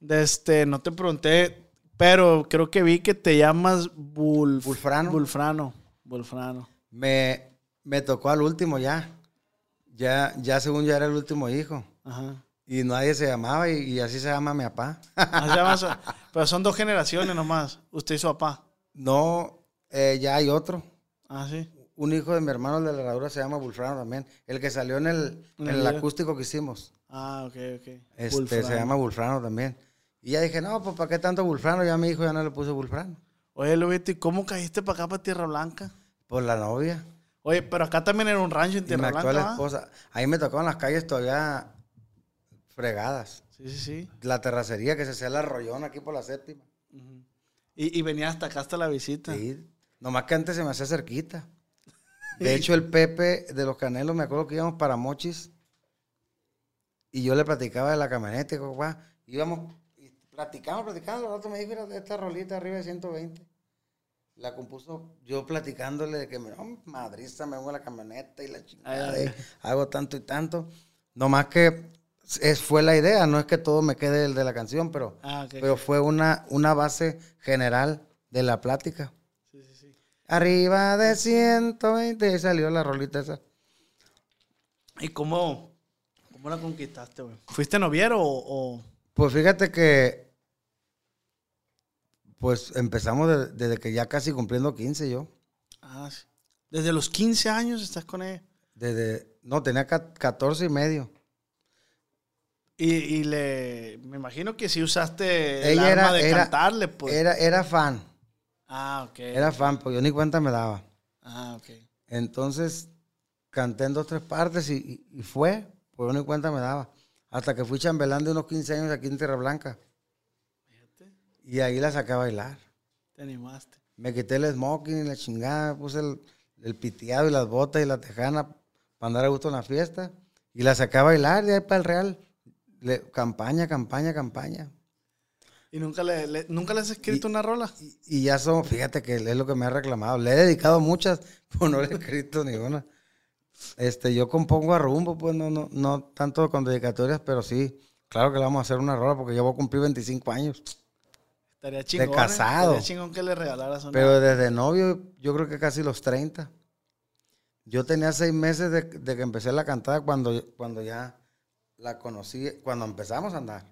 de este, no te pregunté, pero creo que vi que te llamas Bul- Bulfrano. Bulfrano. Bulfrano. Me, me tocó al último ya. Ya, ya según ya era el último hijo. Ajá. Y nadie se llamaba y, y así se llama mi papá. Pero son dos generaciones nomás. Usted y su papá. no, eh, ya hay otro. Ah, sí. un hijo de mi hermano el de la herradura se llama Bulfrano también. El que salió en el, En el acústico que hicimos. Ah, ok, ok. Este, se llama Bulfrano también. Y ya dije, no, pues ¿para qué tanto Bulfrano? Ya a mi hijo ya no le puse Bulfrano. Oye, Lubito, ¿y cómo caíste para acá, para Tierra Blanca? Por la novia. Oye, pero acá también era un rancho en Y mi Tierra actual Blanca, ¿va? esposa. Ahí me tocaban las calles todavía fregadas. Sí, sí, sí. La terracería que se hacía el arrollón aquí por la séptima. Y, y venía hasta acá, hasta la visita. Sí. Nomás que antes se me hacía cerquita. De hecho, el Pepe de los Canelos, me acuerdo que íbamos para Mochis. Y yo le platicaba de la camioneta. y "Guau", íbamos, y platicamos, platicando. Al rato me dijo, mira, esta rolita arriba de 120. La compuso yo platicándole de que, no, madriza, me vengo a la camioneta y la chingada. Ay, y hago tanto y tanto. Nomás que es, fue la idea, no es que todo me quede el de la canción, pero, Ah, pero fue una, una base general de la plática. Arriba de 120 y salió la rolita esa. ¿Y cómo, cómo la conquistaste, güey? ¿Fuiste noviero o...? o- Pues fíjate que pues empezamos de- desde que ya casi cumpliendo 15 yo. Ah, sí. Desde los 15 años estás con ella. Desde, no, tenía ca- 14 y medio. Y, y le... Me imagino que sí usaste el Ella arma era, de era, cantarle, pues. era, era fan, Ah, ok. era fan, pues yo ni cuenta me daba. Ah, ok. Entonces canté en dos, tres partes y, y- y fue, pues yo ni cuenta me daba. Hasta que fui chambelán de unos 15 años aquí en Tierra Blanca. Y ahí la saqué a bailar. Te animaste. Me quité el smoking y la chingada, puse el, el piteado y las botas y la tejana para andar a gusto en la fiesta. Y la saqué a bailar de ahí para el Real. Le- campaña, campaña, campaña. ¿Y nunca le, le- nunca le has escrito una rola? Y, y ya son, fíjate que es lo que me ha reclamado. Le he dedicado muchas, pero no le he escrito ninguna. Este, yo compongo a rumbo, pues no, no, no tanto con dedicatorias, pero sí, claro que le vamos a hacer una rola porque yo voy a cumplir 25 años. Estaría chingón. ¿eh? casado. Estaría chingón que le regalaras una. Pero desde novio, yo creo que casi los 30. Yo tenía seis meses de, de que empecé la cantada cuando, cuando ya la conocí, cuando empezamos a andar.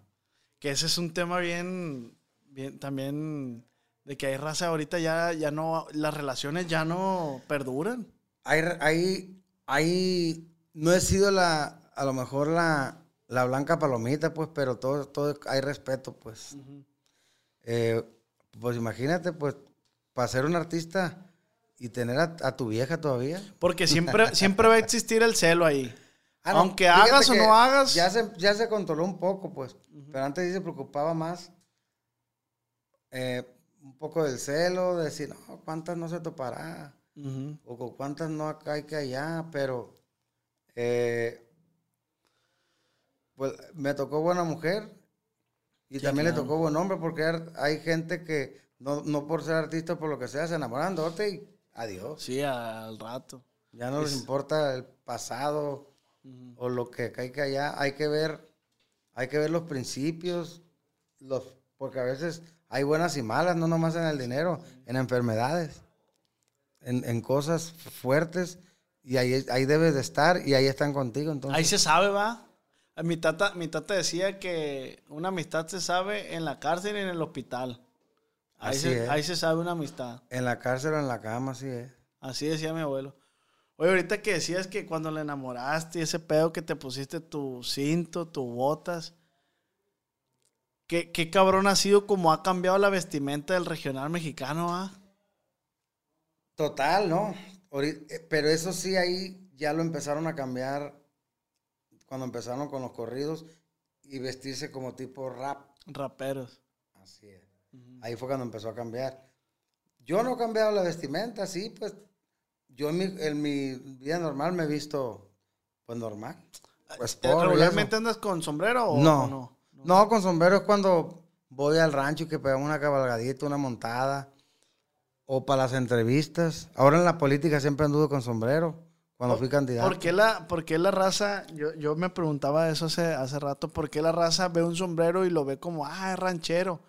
Que ese es un tema bien, bien también de que hay raza ahorita ya, ya no, las relaciones ya no perduran. Hay, hay, hay, no he sido la, a lo mejor la, la blanca palomita, pues, pero todo, todo hay respeto, pues. Eh, pues imagínate, pues, para ser un artista y tener a, a tu vieja todavía. Porque siempre, siempre va a existir el celo ahí. Ah, no, Aunque hagas o no hagas. Ya se, ya se controló un poco, pues. Pero antes sí se preocupaba más. eh, un poco del celo, de decir, no, cuántas no se topará. O con cuántas no acá y que allá. Pero. eh, pues me tocó buena mujer. Y Sí, también le tocó buen hombre, porque hay gente que no, no por ser artista, por lo que sea, se enamoran de y adiós. Sí, al rato. Ya no les importa el pasado o lo que que allá. Hay que ver, hay que ver los principios, los, porque a veces hay buenas y malas, no nomás en el dinero, en enfermedades, en, en cosas fuertes, y ahí, ahí debes de estar y ahí están contigo. Entonces, Ahí se sabe, va. Mi tata, mi tata decía que una amistad se sabe en la cárcel y en el hospital. Ahí, Así se, es. ahí se sabe una amistad. en la cárcel o en la cama, así es. Así decía mi abuelo. Oye, ahorita que decías que cuando le enamoraste y ese pedo que te pusiste tu cinto, tus botas. ¿Qué, qué cabrón ha sido como ha cambiado la vestimenta del regional mexicano, ah? Total, ¿no? Eh, Pero eso sí, ahí ya lo empezaron a cambiar cuando empezaron con los corridos y vestirse como tipo rap. Raperos. Así es. Ahí fue cuando empezó a cambiar. Yo no he cambiado la vestimenta, sí, pues yo en mi, en mi vida normal me he visto pues normal. Pues eso. ¿Regularmente andas con sombrero o No, o no. no? con sombrero es cuando voy al rancho y que pegamos una cabalgadita, una montada. O para las entrevistas. Ahora en la política siempre anduve con sombrero. Cuando fui candidato. ¿Por qué la, por qué la raza, yo, yo me preguntaba eso hace, hace rato, ¿por qué la raza ve un sombrero y lo ve como, ah, es ranchero?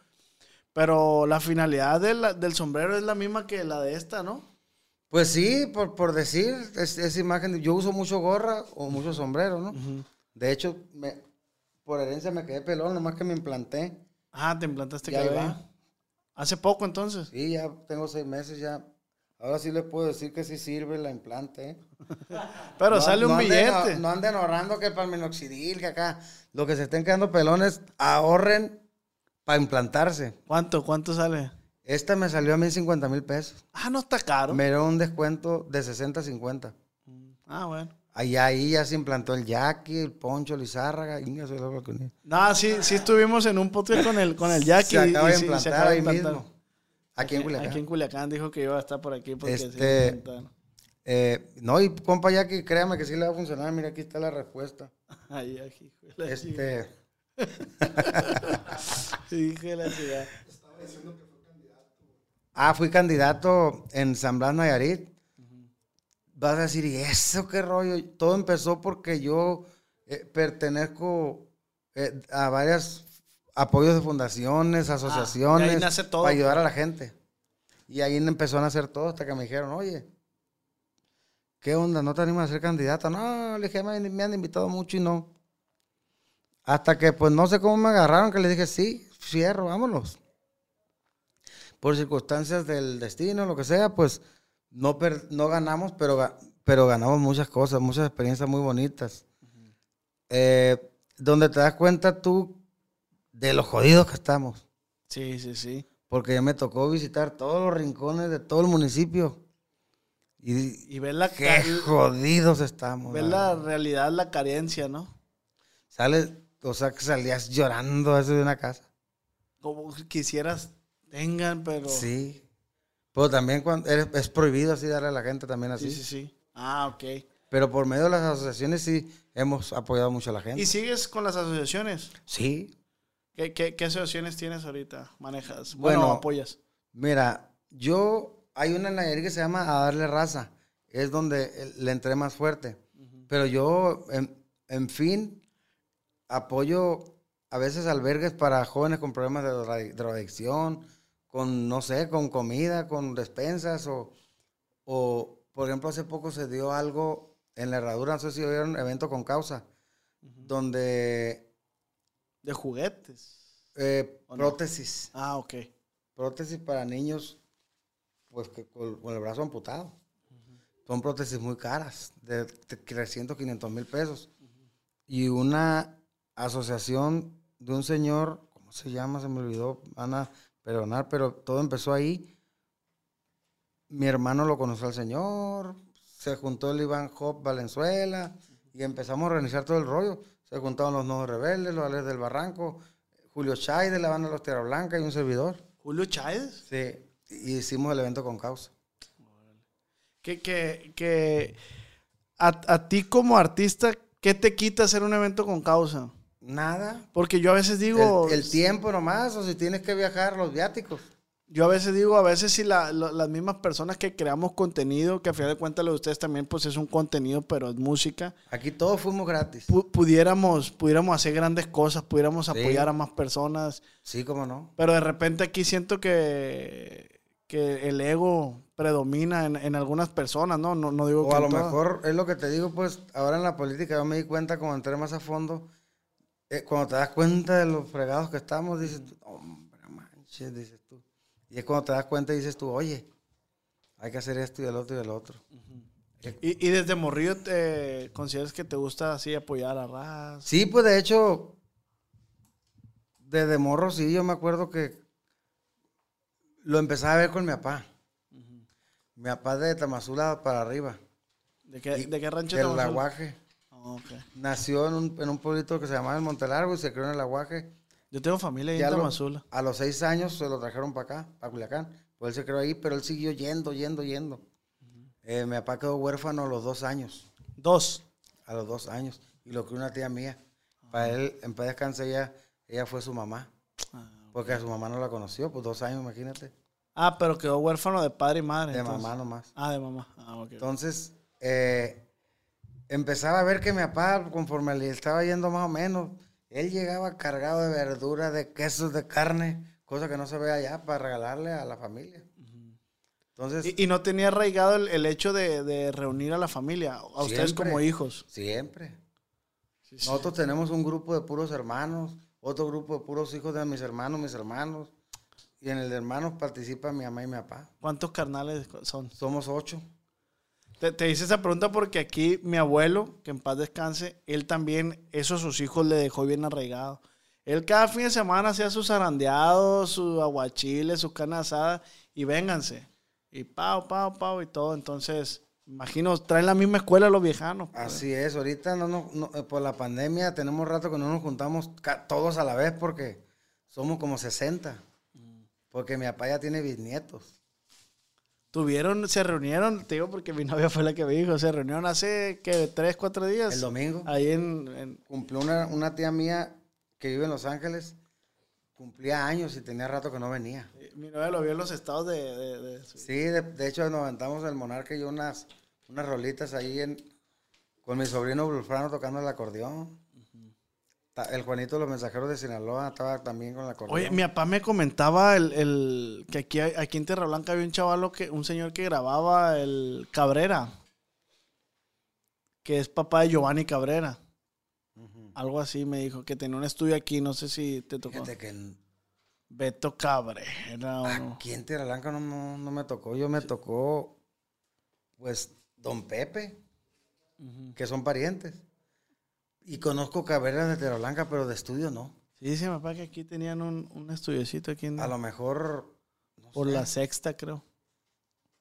Pero la finalidad de la- del sombrero es la misma que la de esta, ¿no? Pues sí, por, por decir, es, es imagen. de- Yo uso mucho gorra o mucho sombrero, ¿no? De hecho, me, por herencia me quedé pelón, nomás que me implanté. Ah, te implantaste cabello. Hace poco entonces. Sí, ya tengo seis meses ya. Ahora sí les puedo decir que sí sirve la implante. ¿eh? Pero No- sale un no anden- billete. no, no anden ahorrando que para el minoxidil, que acá. Lo que se estén quedando pelones, ahorren para implantarse. ¿Cuánto? ¿Cuánto sale? Esta me salió a mí 50 mil pesos. Ah, no está caro. Me dio un descuento de 60 a 50. Ah, bueno. Ahí, ahí ya se implantó el Jackie, el Poncho, Lizárraga. Él. No, sí, sí estuvimos en un podcast con el, con el Jackie. Se acaba y de sí, implantar acaba de ahí implantar. mismo. Aquí en Culiacán. Aquí en Culiacán dijo que iba a estar por aquí porque sí Este, implantaron. Eh, no, y compa Jackie, créame que sí le va a funcionar. Mira, aquí está la respuesta. Ay, aquí, hijo de la Este. Hijo de la chingada. Ah, fui candidato en San Blas, Nayarit. Vas a decir, ¿y eso qué rollo? Todo empezó porque yo eh, pertenezco eh, a varios apoyos de fundaciones, asociaciones, Ah, nace todo. para ayudar a la gente. Y ahí empezó a nacer todo hasta que me dijeron, oye, ¿qué onda? ¿No te animas a ser candidata? No, le dije, me, me han invitado mucho y no. Hasta que, pues, no sé cómo me agarraron, que le dije, sí, fierro, vámonos. Por circunstancias del destino, lo que sea, pues, no, per- no ganamos, pero, pero ganamos muchas cosas, muchas experiencias muy bonitas. Eh, donde te das cuenta tú de lo jodidos que estamos. Sí, sí, sí. Porque ya me tocó visitar todos los rincones de todo el municipio. Y, Y ver la, qué jodidos estamos. ver la realidad, la carencia, ¿no? Sales, o sea, que salías llorando a veces de una casa. Como quisieras tengan, pero... Sí. Pero también cuando eres- es prohibido así darle a la gente también así. sí, sí, sí. Ah, ok. Pero por medio de las asociaciones sí hemos apoyado mucho a la gente. ¿Y sigues con las asociaciones? Sí. ¿Qué, qué, qué asociaciones tienes ahorita? ¿Manejas? Bueno, Bueno, apoyas. Mira, yo, hay una en Nayarit que se llama A Darle Raza. Es donde eh, le entré más fuerte. Pero yo, en, en fin, apoyo a veces albergues para jóvenes con problemas de droga- drogadicción, con, no sé, con comida, con despensas o, o, por ejemplo, hace poco se dio algo en la herradura, no sé si oyeron, evento con causa, donde De juguetes. eh, prótesis, Ah, ok. prótesis para niños pues que con, con el brazo amputado. Son prótesis muy caras, de, de 300, 500 mil pesos. Y una asociación de un señor, ¿cómo se llama? Se me olvidó, Ana, perdonar, pero todo empezó ahí. Mi hermano lo conoció al señor, se juntó el Iván Hop Valenzuela y empezamos a organizar todo el rollo. Se juntaron los Nuevos Rebeldes, los Ales del Barranco, Julio Chay de la banda Los Tierra Blanca y un servidor. Julio Chávez. Sí, y hicimos el evento con causa. Que, que, que a, a ti como artista, ¿qué te quita hacer un evento con causa? Nada. Porque yo a veces digo... el, el tiempo nomás, o si tienes que viajar, los viáticos. Yo a veces digo, a veces si la- las mismas personas que creamos contenido, que a final de cuentas lo de ustedes también pues es un contenido, pero es música, Aquí todos fuimos gratis. pu- pudiéramos, pudiéramos hacer grandes cosas, pudiéramos Sí. apoyar a más personas, Sí, cómo no. pero de repente aquí siento que, que el ego predomina en, en algunas personas, ¿no? No, no digo O que a lo todas. mejor es lo que te digo, pues ahora en la política yo me di cuenta cuando entré más a fondo, eh, cuando te das cuenta de los fregados que estamos, dices, tú, hombre, manches, dices tú. Y es cuando te das cuenta y dices tú, oye, hay que hacer esto y el otro y el otro. Y, y desde morrillo te consideras que te gusta así apoyar a raza. Sí, pues de hecho, desde morro sí, yo me acuerdo que lo empezaba a ver con mi papá. Mi papá de Tamazula para arriba. ¿De qué, Y de qué rancho Del estamos Ah. Nació en un, en un pueblito que se llamaba El Montelargo y se crió en el Aguaje. Yo tengo familia ahí en lo- Tamazula. a los seis años se lo trajeron para acá, para Culiacán. Pues él se crió ahí, pero él siguió yendo, yendo, yendo. Eh, mi papá quedó huérfano a los dos años. Dos. A los dos años. Y lo crió una tía mía. Para él, en paz descanse, ella, ella fue su mamá. Porque a su mamá no la conoció, pues dos años, imagínate. Ah, pero quedó huérfano de padre y madre. De entonces. mamá nomás. Ah, de mamá. Ah, ok. Entonces, eh, empezaba a ver que mi papá, conforme le estaba yendo más o menos, él llegaba cargado de verdura, de quesos, de carne, cosa que no se ve allá para regalarle a la familia. Entonces, Y, y no tenía arraigado el, el hecho de, de reunir a la familia, a ustedes como hijos. siempre. Nosotros tenemos un grupo de puros hermanos, otro grupo de puros hijos de mis hermanos, mis hermanos. Y en el de hermanos participan mi mamá y mi papá. ¿Cuántos carnales son? Somos ocho. Te, te hice esa pregunta porque aquí mi abuelo, que en paz descanse, él también, eso a sus hijos le dejó bien arraigado. Él cada fin de semana hacía sus zarandeados, sus aguachiles, sus carnes asadas y vénganse. Y pau, pau, pau y todo. Entonces, imagino, traen la misma escuela los viejanos. pues. Así es, ahorita no, nos- no, eh, por la pandemia tenemos rato que no nos juntamos todos a la vez porque somos como 60. Porque mi papá ya tiene bisnietos. Tuvieron, se reunieron, te digo porque mi novia fue la que me dijo, se reunieron hace, ¿Tres, cuatro días? El domingo Ahí en, en- cumplió una, una tía mía que vive en Los Ángeles, cumplía años y tenía rato que no venía. mi novia lo vio en los estados de... de- de- Sí, de, de hecho nos aventamos el Monarca y unas, unas rolitas ahí en, con mi sobrino Bulfrano tocando el acordeón. El Juanito de los Mensajeros de Sinaloa estaba también con el acordeón. Oye, mi papá me comentaba el, el- que aquí, aquí en Tierra Blanca había un chavalo, que, un señor que grababa el Cabrera, que es papá de Giovanni Cabrera. Algo así me dijo, que tenía un estudio aquí, no sé si te tocó. Fíjate que Beto Cabrera. o aquí en Tierra Blanca no, no, no me tocó. Yo me tocó, pues, Don Pepe, que son parientes. Y conozco caberas de Tierra Blanca, pero de estudio no. Sí, dice mi papá que aquí tenían un, un estudiocito aquí en, A lo mejor... no por sé. la sexta, creo.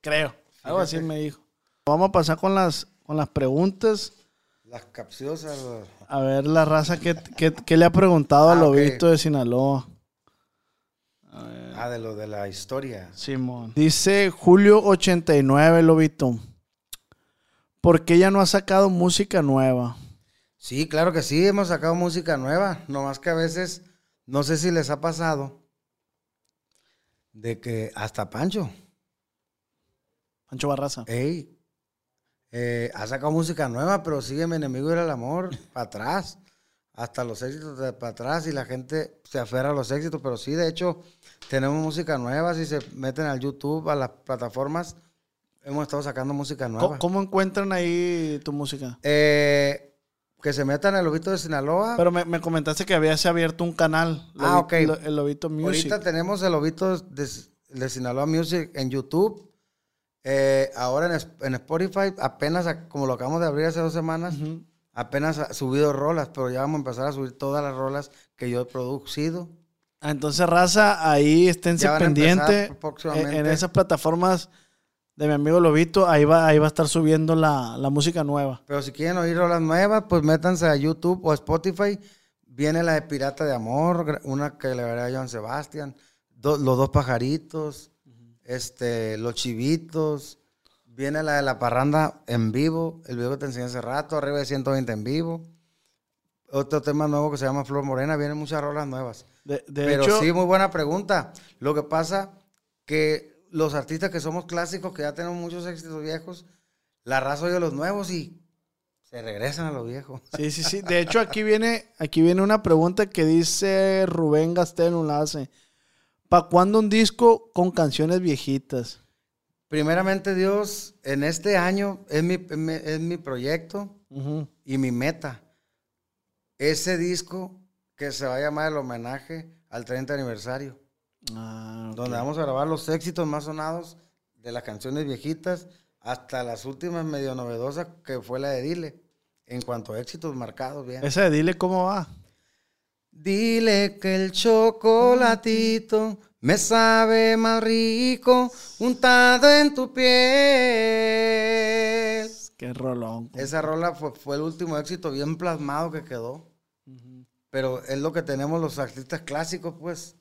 Creo. Algo así me dijo. Vamos a pasar con las, con las preguntas. Las capciosas. A ver la raza que le ha preguntado al Ah, lobito de Sinaloa. Ah, de lo de la historia. Simón. Dice Julio89, lobito. ¿Por qué ya no ha sacado música nueva? Sí, claro que sí, hemos sacado música nueva, nomás que a veces, no sé si les ha pasado, de que hasta Pancho, Pancho Barraza. ey, eh, ha sacado música nueva, pero sigue mi enemigo era el amor, para atrás, hasta los éxitos de para atrás y la gente se aferra a los éxitos, pero sí, de hecho, tenemos música nueva, si se meten al YouTube, a las plataformas, hemos estado sacando música nueva. ¿Cómo, cómo encuentran ahí tu música? Eh, que se metan al Lobito de Sinaloa. Pero me, me comentaste que habías abierto un canal. Ah, ok. Lo- el Lobito Music. Ahorita tenemos el Lobito de, de Sinaloa Music en YouTube. Eh, ahora en, en Spotify, apenas, como lo acabamos de abrir hace dos semanas, apenas ha subido rolas, pero ya vamos a empezar a subir todas las rolas que yo he producido. Ah, Entonces, raza, ahí esténse Ya van a pendiente. empezar próximamente. En, en esas plataformas de mi amigo Lobito, ahí va, ahí va a estar subiendo la, la música nueva. Pero si quieren oír rolas nuevas, pues métanse a YouTube o a Spotify. Viene la de Pirata de Amor, una que le veré a Joan Sebastián, do- Los Dos Pajaritos, este, Los Chivitos. Viene la de La Parranda en vivo, el video que te enseñé hace rato, arriba de 120 en vivo. Otro tema nuevo que se llama Flor Morena, vienen muchas rolas nuevas. De, de Pero hecho, sí, muy buena pregunta. Lo que pasa que los artistas que somos clásicos, que ya tenemos muchos éxitos viejos, la raza oye los nuevos y se regresan a los viejos. sí, sí, sí. De hecho, aquí viene, aquí viene una pregunta que dice Rubén Gastel, un hace. ¿Para cuándo un disco con canciones viejitas? Primeramente, Dios, en este año es mi, es mi- proyecto y mi meta. Ese disco que se va a llamar el homenaje al 30 aniversario. Ah, donde vamos a grabar los éxitos más sonados de las canciones viejitas hasta las últimas medio novedosas que fue la de Dile, en cuanto a éxitos marcados bien. Esa de dile cómo va. Dile que el chocolatito me sabe más rico untado en tu piel. Qué rolón. Esa rola fue, fue el último éxito bien plasmado que quedó. Pero es lo que tenemos los artistas clásicos, pues.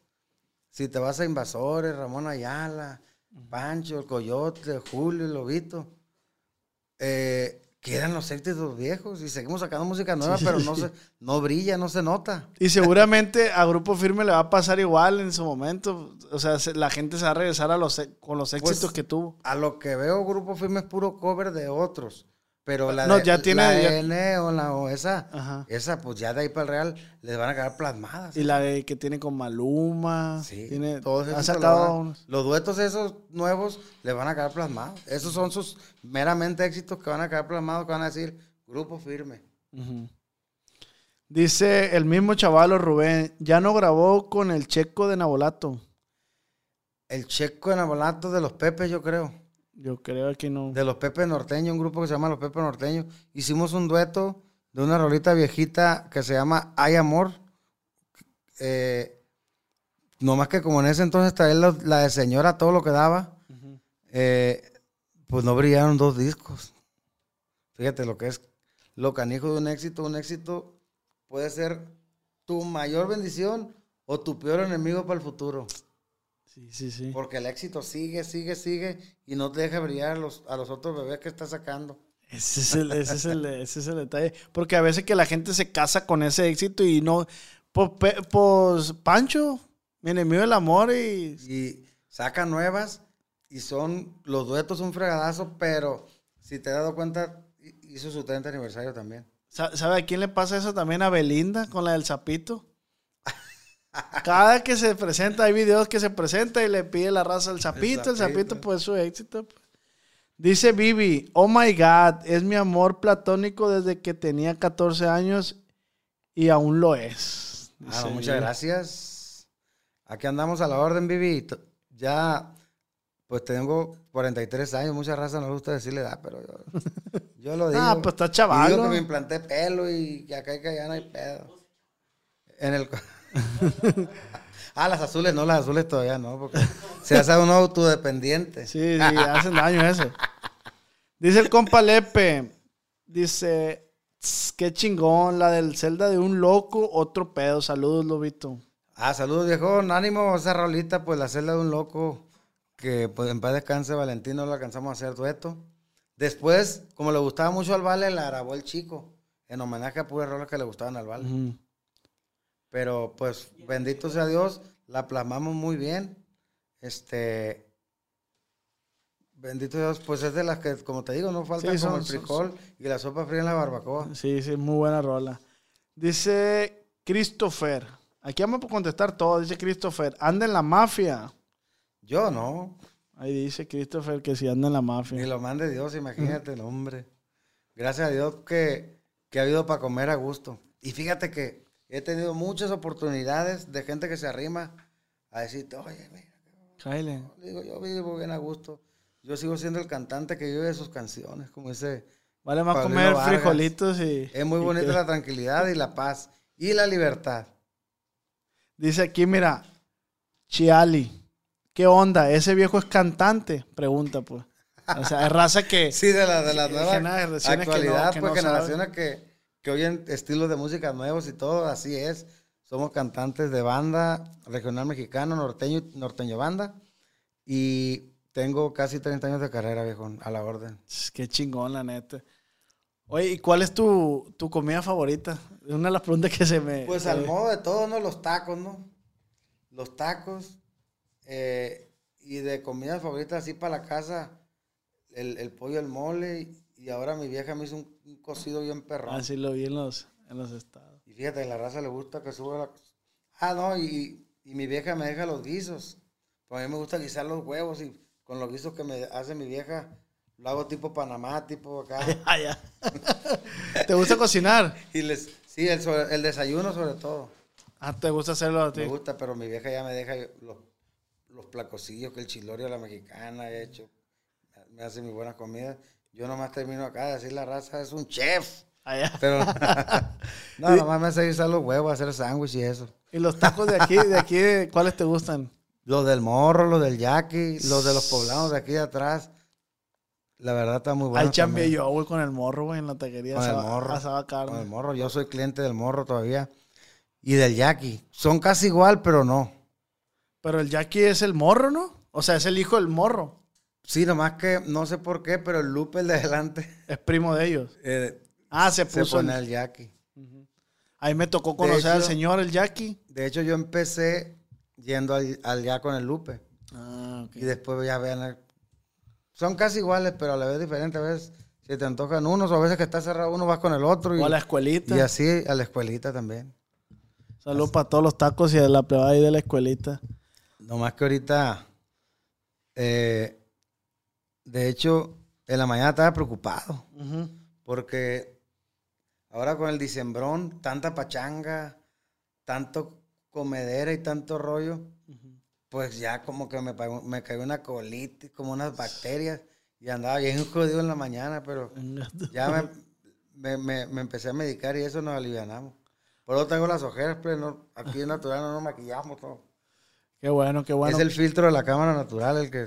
Si te vas a Invasores, Ramón Ayala, Pancho, el Coyote, Julio, el Lobito, eh, quedan los éxitos viejos y seguimos sacando música nueva, pero no, se, no brilla, no se nota. Y seguramente a Grupo Firme le va a pasar igual en su momento. O sea, se- la gente se va a regresar a los, e- con los éxitos Pues, que tuvo. A lo que veo, Grupo Firme es puro cover de otros. Pero la No, de, ya tiene- la ya- de N o la o esa, Ajá. esa, pues ya de ahí para el Real les van a quedar plasmadas. Y la de que tiene con Maluma. Sí, tiene, todos esos sacado unos. Los duetos esos nuevos le van a quedar plasmados. Esos son sus meramente éxitos que van a quedar plasmados, que van a decir grupo firme. Dice el mismo chavalo Rubén, ya no grabó con el checo de Nabolato. El Checo Enabolato de los Pepes, yo creo. Yo creo que no. De los Pepes Norteños, un grupo que se llama Los Pepes Norteños. Hicimos un dueto de una rolita viejita que se llama Hay Amor. Eh, no más que como en ese entonces traía la, la de señora todo lo que daba, eh, pues no brillaron dos discos. Fíjate lo que es lo canijo de un éxito. Un éxito puede ser tu mayor bendición o tu peor enemigo para el futuro. Sí, sí, sí. Porque el éxito sigue, sigue, sigue y no te deja brillar a los, a los otros bebés que está sacando. Ese es, el, ese, es el, ese es el detalle. Porque a veces que la gente se casa con ese éxito y no. Pues, pues, Pancho, mi enemigo del amor y. Y sacan nuevas y son, los duetos un fregadazo, pero si te has dado cuenta, hi- hizo su 30 aniversario también. Sa- ¿Sabe a quién le pasa eso también? A Belinda con la del sapito. Cada que se presenta, hay videos que se presenta y le pide la raza al sapito, el sapito, pues su éxito. pues. Dice Vivi, oh my God, es mi amor platónico desde que tenía 14 años y aún lo es. Ah, muchas Vivi. gracias. Aquí andamos a la orden, Vivi. Ya, pues tengo 43 años, mucha raza no le gusta decirle edad, pero yo, yo lo digo. Ah, pues está chaval. digo que me implanté pelo y que acá y que allá no hay pedo. En el... ah, las azules no, las azules todavía no, porque se hace uno autodependiente. Sí, sí, hacen daño eso. Dice el compa Lepe, dice, "Tss, qué chingón, la del celda de un loco, otro pedo. Saludos, Lobito. Ah, saludos, viejo. Ánimo, esa rolita, pues la celda de un loco, que pues en paz descanse Valentín, no lo alcanzamos a hacer dueto. Después, como le gustaba mucho al Vale, la grabó el chico, en homenaje a puras rolas que le gustaban al Vale. Pero pues, bendito sea Dios, la plasmamos muy bien. Este. Bendito Dios, pues es de las que, como te digo, no falta Sí, como el son- frijol y la sopa fría en la barbacoa. Sí, sí, muy buena rola. Dice Christopher, aquí vamos a contestar todo, dice Christopher, anda en la mafia. Yo no, Ahí dice Christopher que si anda en la mafia. lo mande Dios, imagínate, el hombre. Gracias a Dios que, que ha habido para comer a gusto. Y fíjate que he tenido muchas oportunidades de gente que se arrima a decirte, oye, mira, Kyle. digo, yo vivo bien a gusto. Yo sigo siendo el cantante que vive de sus canciones, como dice Vale más comer Vargas. frijolitos y... Es muy y bonita que- la tranquilidad y la paz y la libertad. Dice aquí, mira, Chiali, ¿qué onda? ¿Ese viejo es cantante? Pregunta, pues. O sea, es raza que... Sí, de la, de la Sí, nueva generaciones que no- actualidad, que pues no generaciones que, que oyen estilos de música nuevos y todo, así es. Somos cantantes de banda regional mexicano, norteño, norteño banda. Y tengo casi 30 años de carrera, viejo, a la orden. Qué chingón, la neta. Oye, ¿y cuál es tu, tu comida favorita? Es una de las preguntas que se me... Pues al modo de todo, ¿no? Los tacos, ¿no? Los tacos. eh, y de comidas favoritas así para la casa, el, el pollo, el mole. Y, ahora mi vieja me hizo un, un cocido bien perrón. Así lo vi en los, en los estados. Y fíjate, a la raza le gusta que suba la... Ah, no, y, y mi vieja me deja los guisos. Pues a mí me gusta guisar los huevos y con los guisos que me hace mi vieja, lo hago tipo Panamá, tipo acá. Ah. ¿Te gusta cocinar? y les... Sí, el, sobre- el desayuno sobre todo. Ah, ¿te gusta hacerlo a ti? Me gusta, pero mi vieja ya me deja los, los placocillos que el chilorio a la mexicana he hecho. Me hace mi buena comida. Yo nomás termino acá de decir la raza es un chef. Ah, ya. Pero no, nomás me hace guisar los huevos, hacer sándwich y eso. ¿Y los tacos de aquí, de aquí, cuáles te gustan? Los del morro, los del yaqui, los de los poblados de aquí de atrás. La verdad está muy bueno. Ahí chambeé yo, güey, con el morro, güey, en la taquería. Con el morro. asaba carne. Con el morro. Yo soy cliente del morro todavía. Y del yaqui. Son casi igual, pero no. Pero el Jackie es el morro, ¿no? O sea, es el hijo del morro. Sí, nomás que no sé por qué, pero el Lupe, el de adelante, Es primo de ellos. eh, Ah, se se puso. pone el- el yaqui. Ahí me tocó conocer al señor, el Jackie. De hecho, yo empecé yendo al, al ya con el Lupe. Ah, ok. Y después ya vean. el- Son casi iguales, pero a la vez diferentes. A veces si te antojan unos, o a veces que está cerrado uno, vas con el otro. Y, O a la escuelita. y así a la escuelita también. Saludos para todos los tacos y de la plebada ahí de la escuelita. Nomás que ahorita, eh, de hecho, en la mañana estaba preocupado. Porque ahora con el diciembrón, tanta pachanga, tanto comedera y tanto rollo, pues ya como que me, me cayó una colitis, como unas bacterias, y andaba bien jodido en la mañana, pero ya me, me, me- me empecé a medicar y eso nos alivianamos. Por eso tengo las ojeras, pero no, aquí es natural, no nos maquillamos todo. Qué bueno, qué bueno. Es el filtro de la cámara natural el que...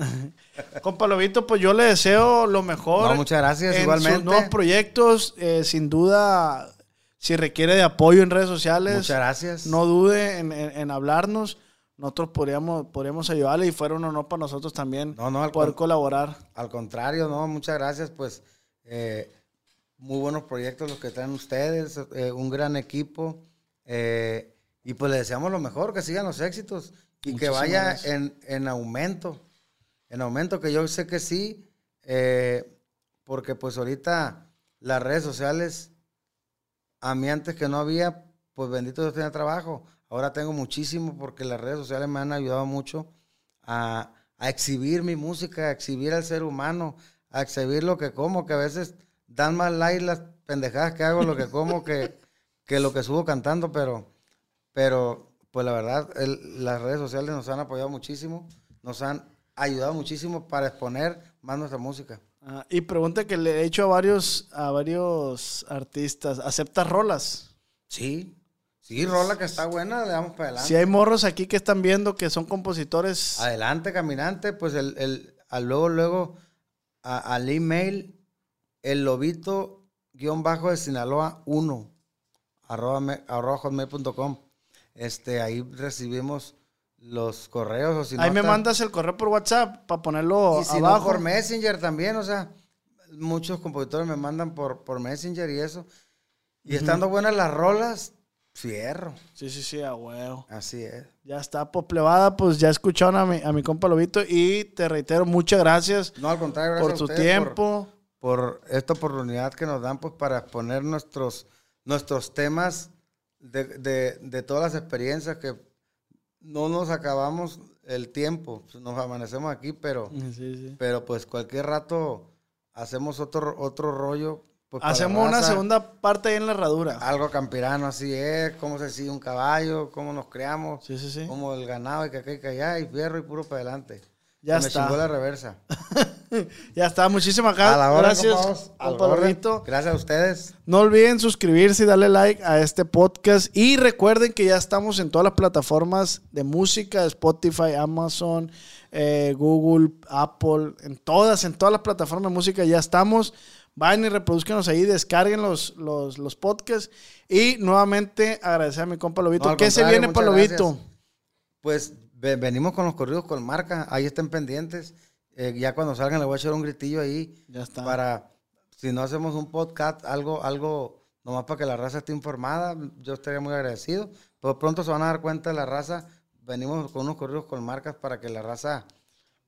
Compa Lobito, pues yo le deseo lo mejor. No, muchas gracias, en igualmente. sus nuevos proyectos, eh, sin duda, si requiere de apoyo en redes sociales, Muchas gracias. no dude en, en- en hablarnos. Nosotros podríamos, podríamos ayudarle y fuera un honor para nosotros también No, no, al poder con- colaborar. Al contrario, no, muchas gracias, pues eh, muy buenos proyectos los que traen ustedes, eh, un gran equipo eh, y pues le deseamos lo mejor, que sigan los éxitos y que vaya en, en aumento, en aumento, que yo sé que sí, eh, porque pues ahorita las redes sociales, a mí antes que no había, pues bendito Dios tenía trabajo, ahora tengo muchísimo porque las redes sociales me han ayudado mucho a, a exhibir mi música, a exhibir al ser humano, a exhibir lo que como, que a veces dan más like las pendejadas que hago, lo que como, que, que lo que subo cantando, pero, pero pues la verdad, el- las redes sociales nos han apoyado muchísimo, nos han ayudado muchísimo para exponer más nuestra música. Ah, y pregunta que le he hecho a varios, a varios artistas, ¿aceptas rolas? Sí, sí, rola que está buena, le damos para adelante. Si hay morros aquí que están viendo que son compositores, Adelante, caminante, pues el, el, al luego, luego, a- al email, el lobito guion bajo de Sinaloa 1, arroba, me- arroba hotmail.com. Este, ahí recibimos los correos. O si no ahí me está- mandas el correo por WhatsApp para ponerlo Y si abajo. no, por Messenger también, o sea, muchos compositores me mandan por, por Messenger y eso. Y estando buenas las rolas, fierro. Sí, sí, sí, a huevo. Así es. Ya está, pues plebada, pues ya escucharon a mi, a mi compa Lobito y te reitero, muchas gracias No, al contrario, gracias por a tu tiempo. por esta oportunidad que nos dan pues para exponer nuestros, nuestros temas de, de- de todas las experiencias que no nos acabamos el tiempo, nos amanecemos aquí, pero, Sí, sí. pero pues cualquier rato hacemos otro, otro rollo. pues, Hacemos una segunda parte en la herradura. Algo campirano, así es, cómo se sigue un caballo, cómo nos creamos, sí. cómo el ganado y que acá y que allá, y fierro y puro para adelante. Ya está. Me chingó la reversa. Ya está, muchísimas gracias, al. Lobito. Gracias a ustedes. No olviden suscribirse y darle like a este podcast. Y recuerden que ya estamos en todas las plataformas de música, Spotify, Amazon, eh, Google, Apple, en todas, en todas las plataformas de música ya estamos. Vayan y reproduzcanos ahí, descarguen los, los, los podcasts. Y nuevamente agradecer a mi compa Lobito. No, ¿Qué se viene para Lobito? Pues venimos con los corridos con marca, ahí estén pendientes. Eh, ya cuando salgan le voy a echar un gritillo ahí Ya está. para, si no hacemos un podcast, algo, algo, nomás para que la raza esté informada, yo estaría muy agradecido. Pero pronto se van a dar cuenta de la raza, venimos con unos corridos con marcas para que la raza,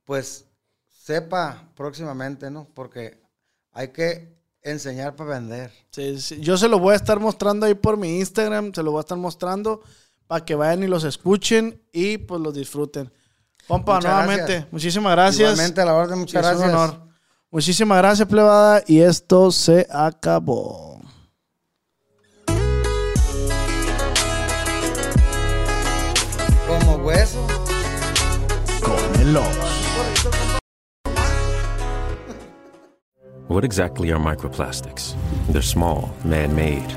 pues, sepa próximamente, ¿no? Porque hay que enseñar para vender. Sí, sí. Yo se lo voy a estar mostrando ahí por mi Instagram, se lo voy a estar mostrando para que vayan y los escuchen y pues los disfruten. Compa, Muchas nuevamente, gracias. muchísimas gracias. Igualmente a la orden, muchas Es un gracias. honor. Muchísimas gracias, plebada, y esto se acabó. Como hueso. Con el. What exactly are microplastics? They're small, man made.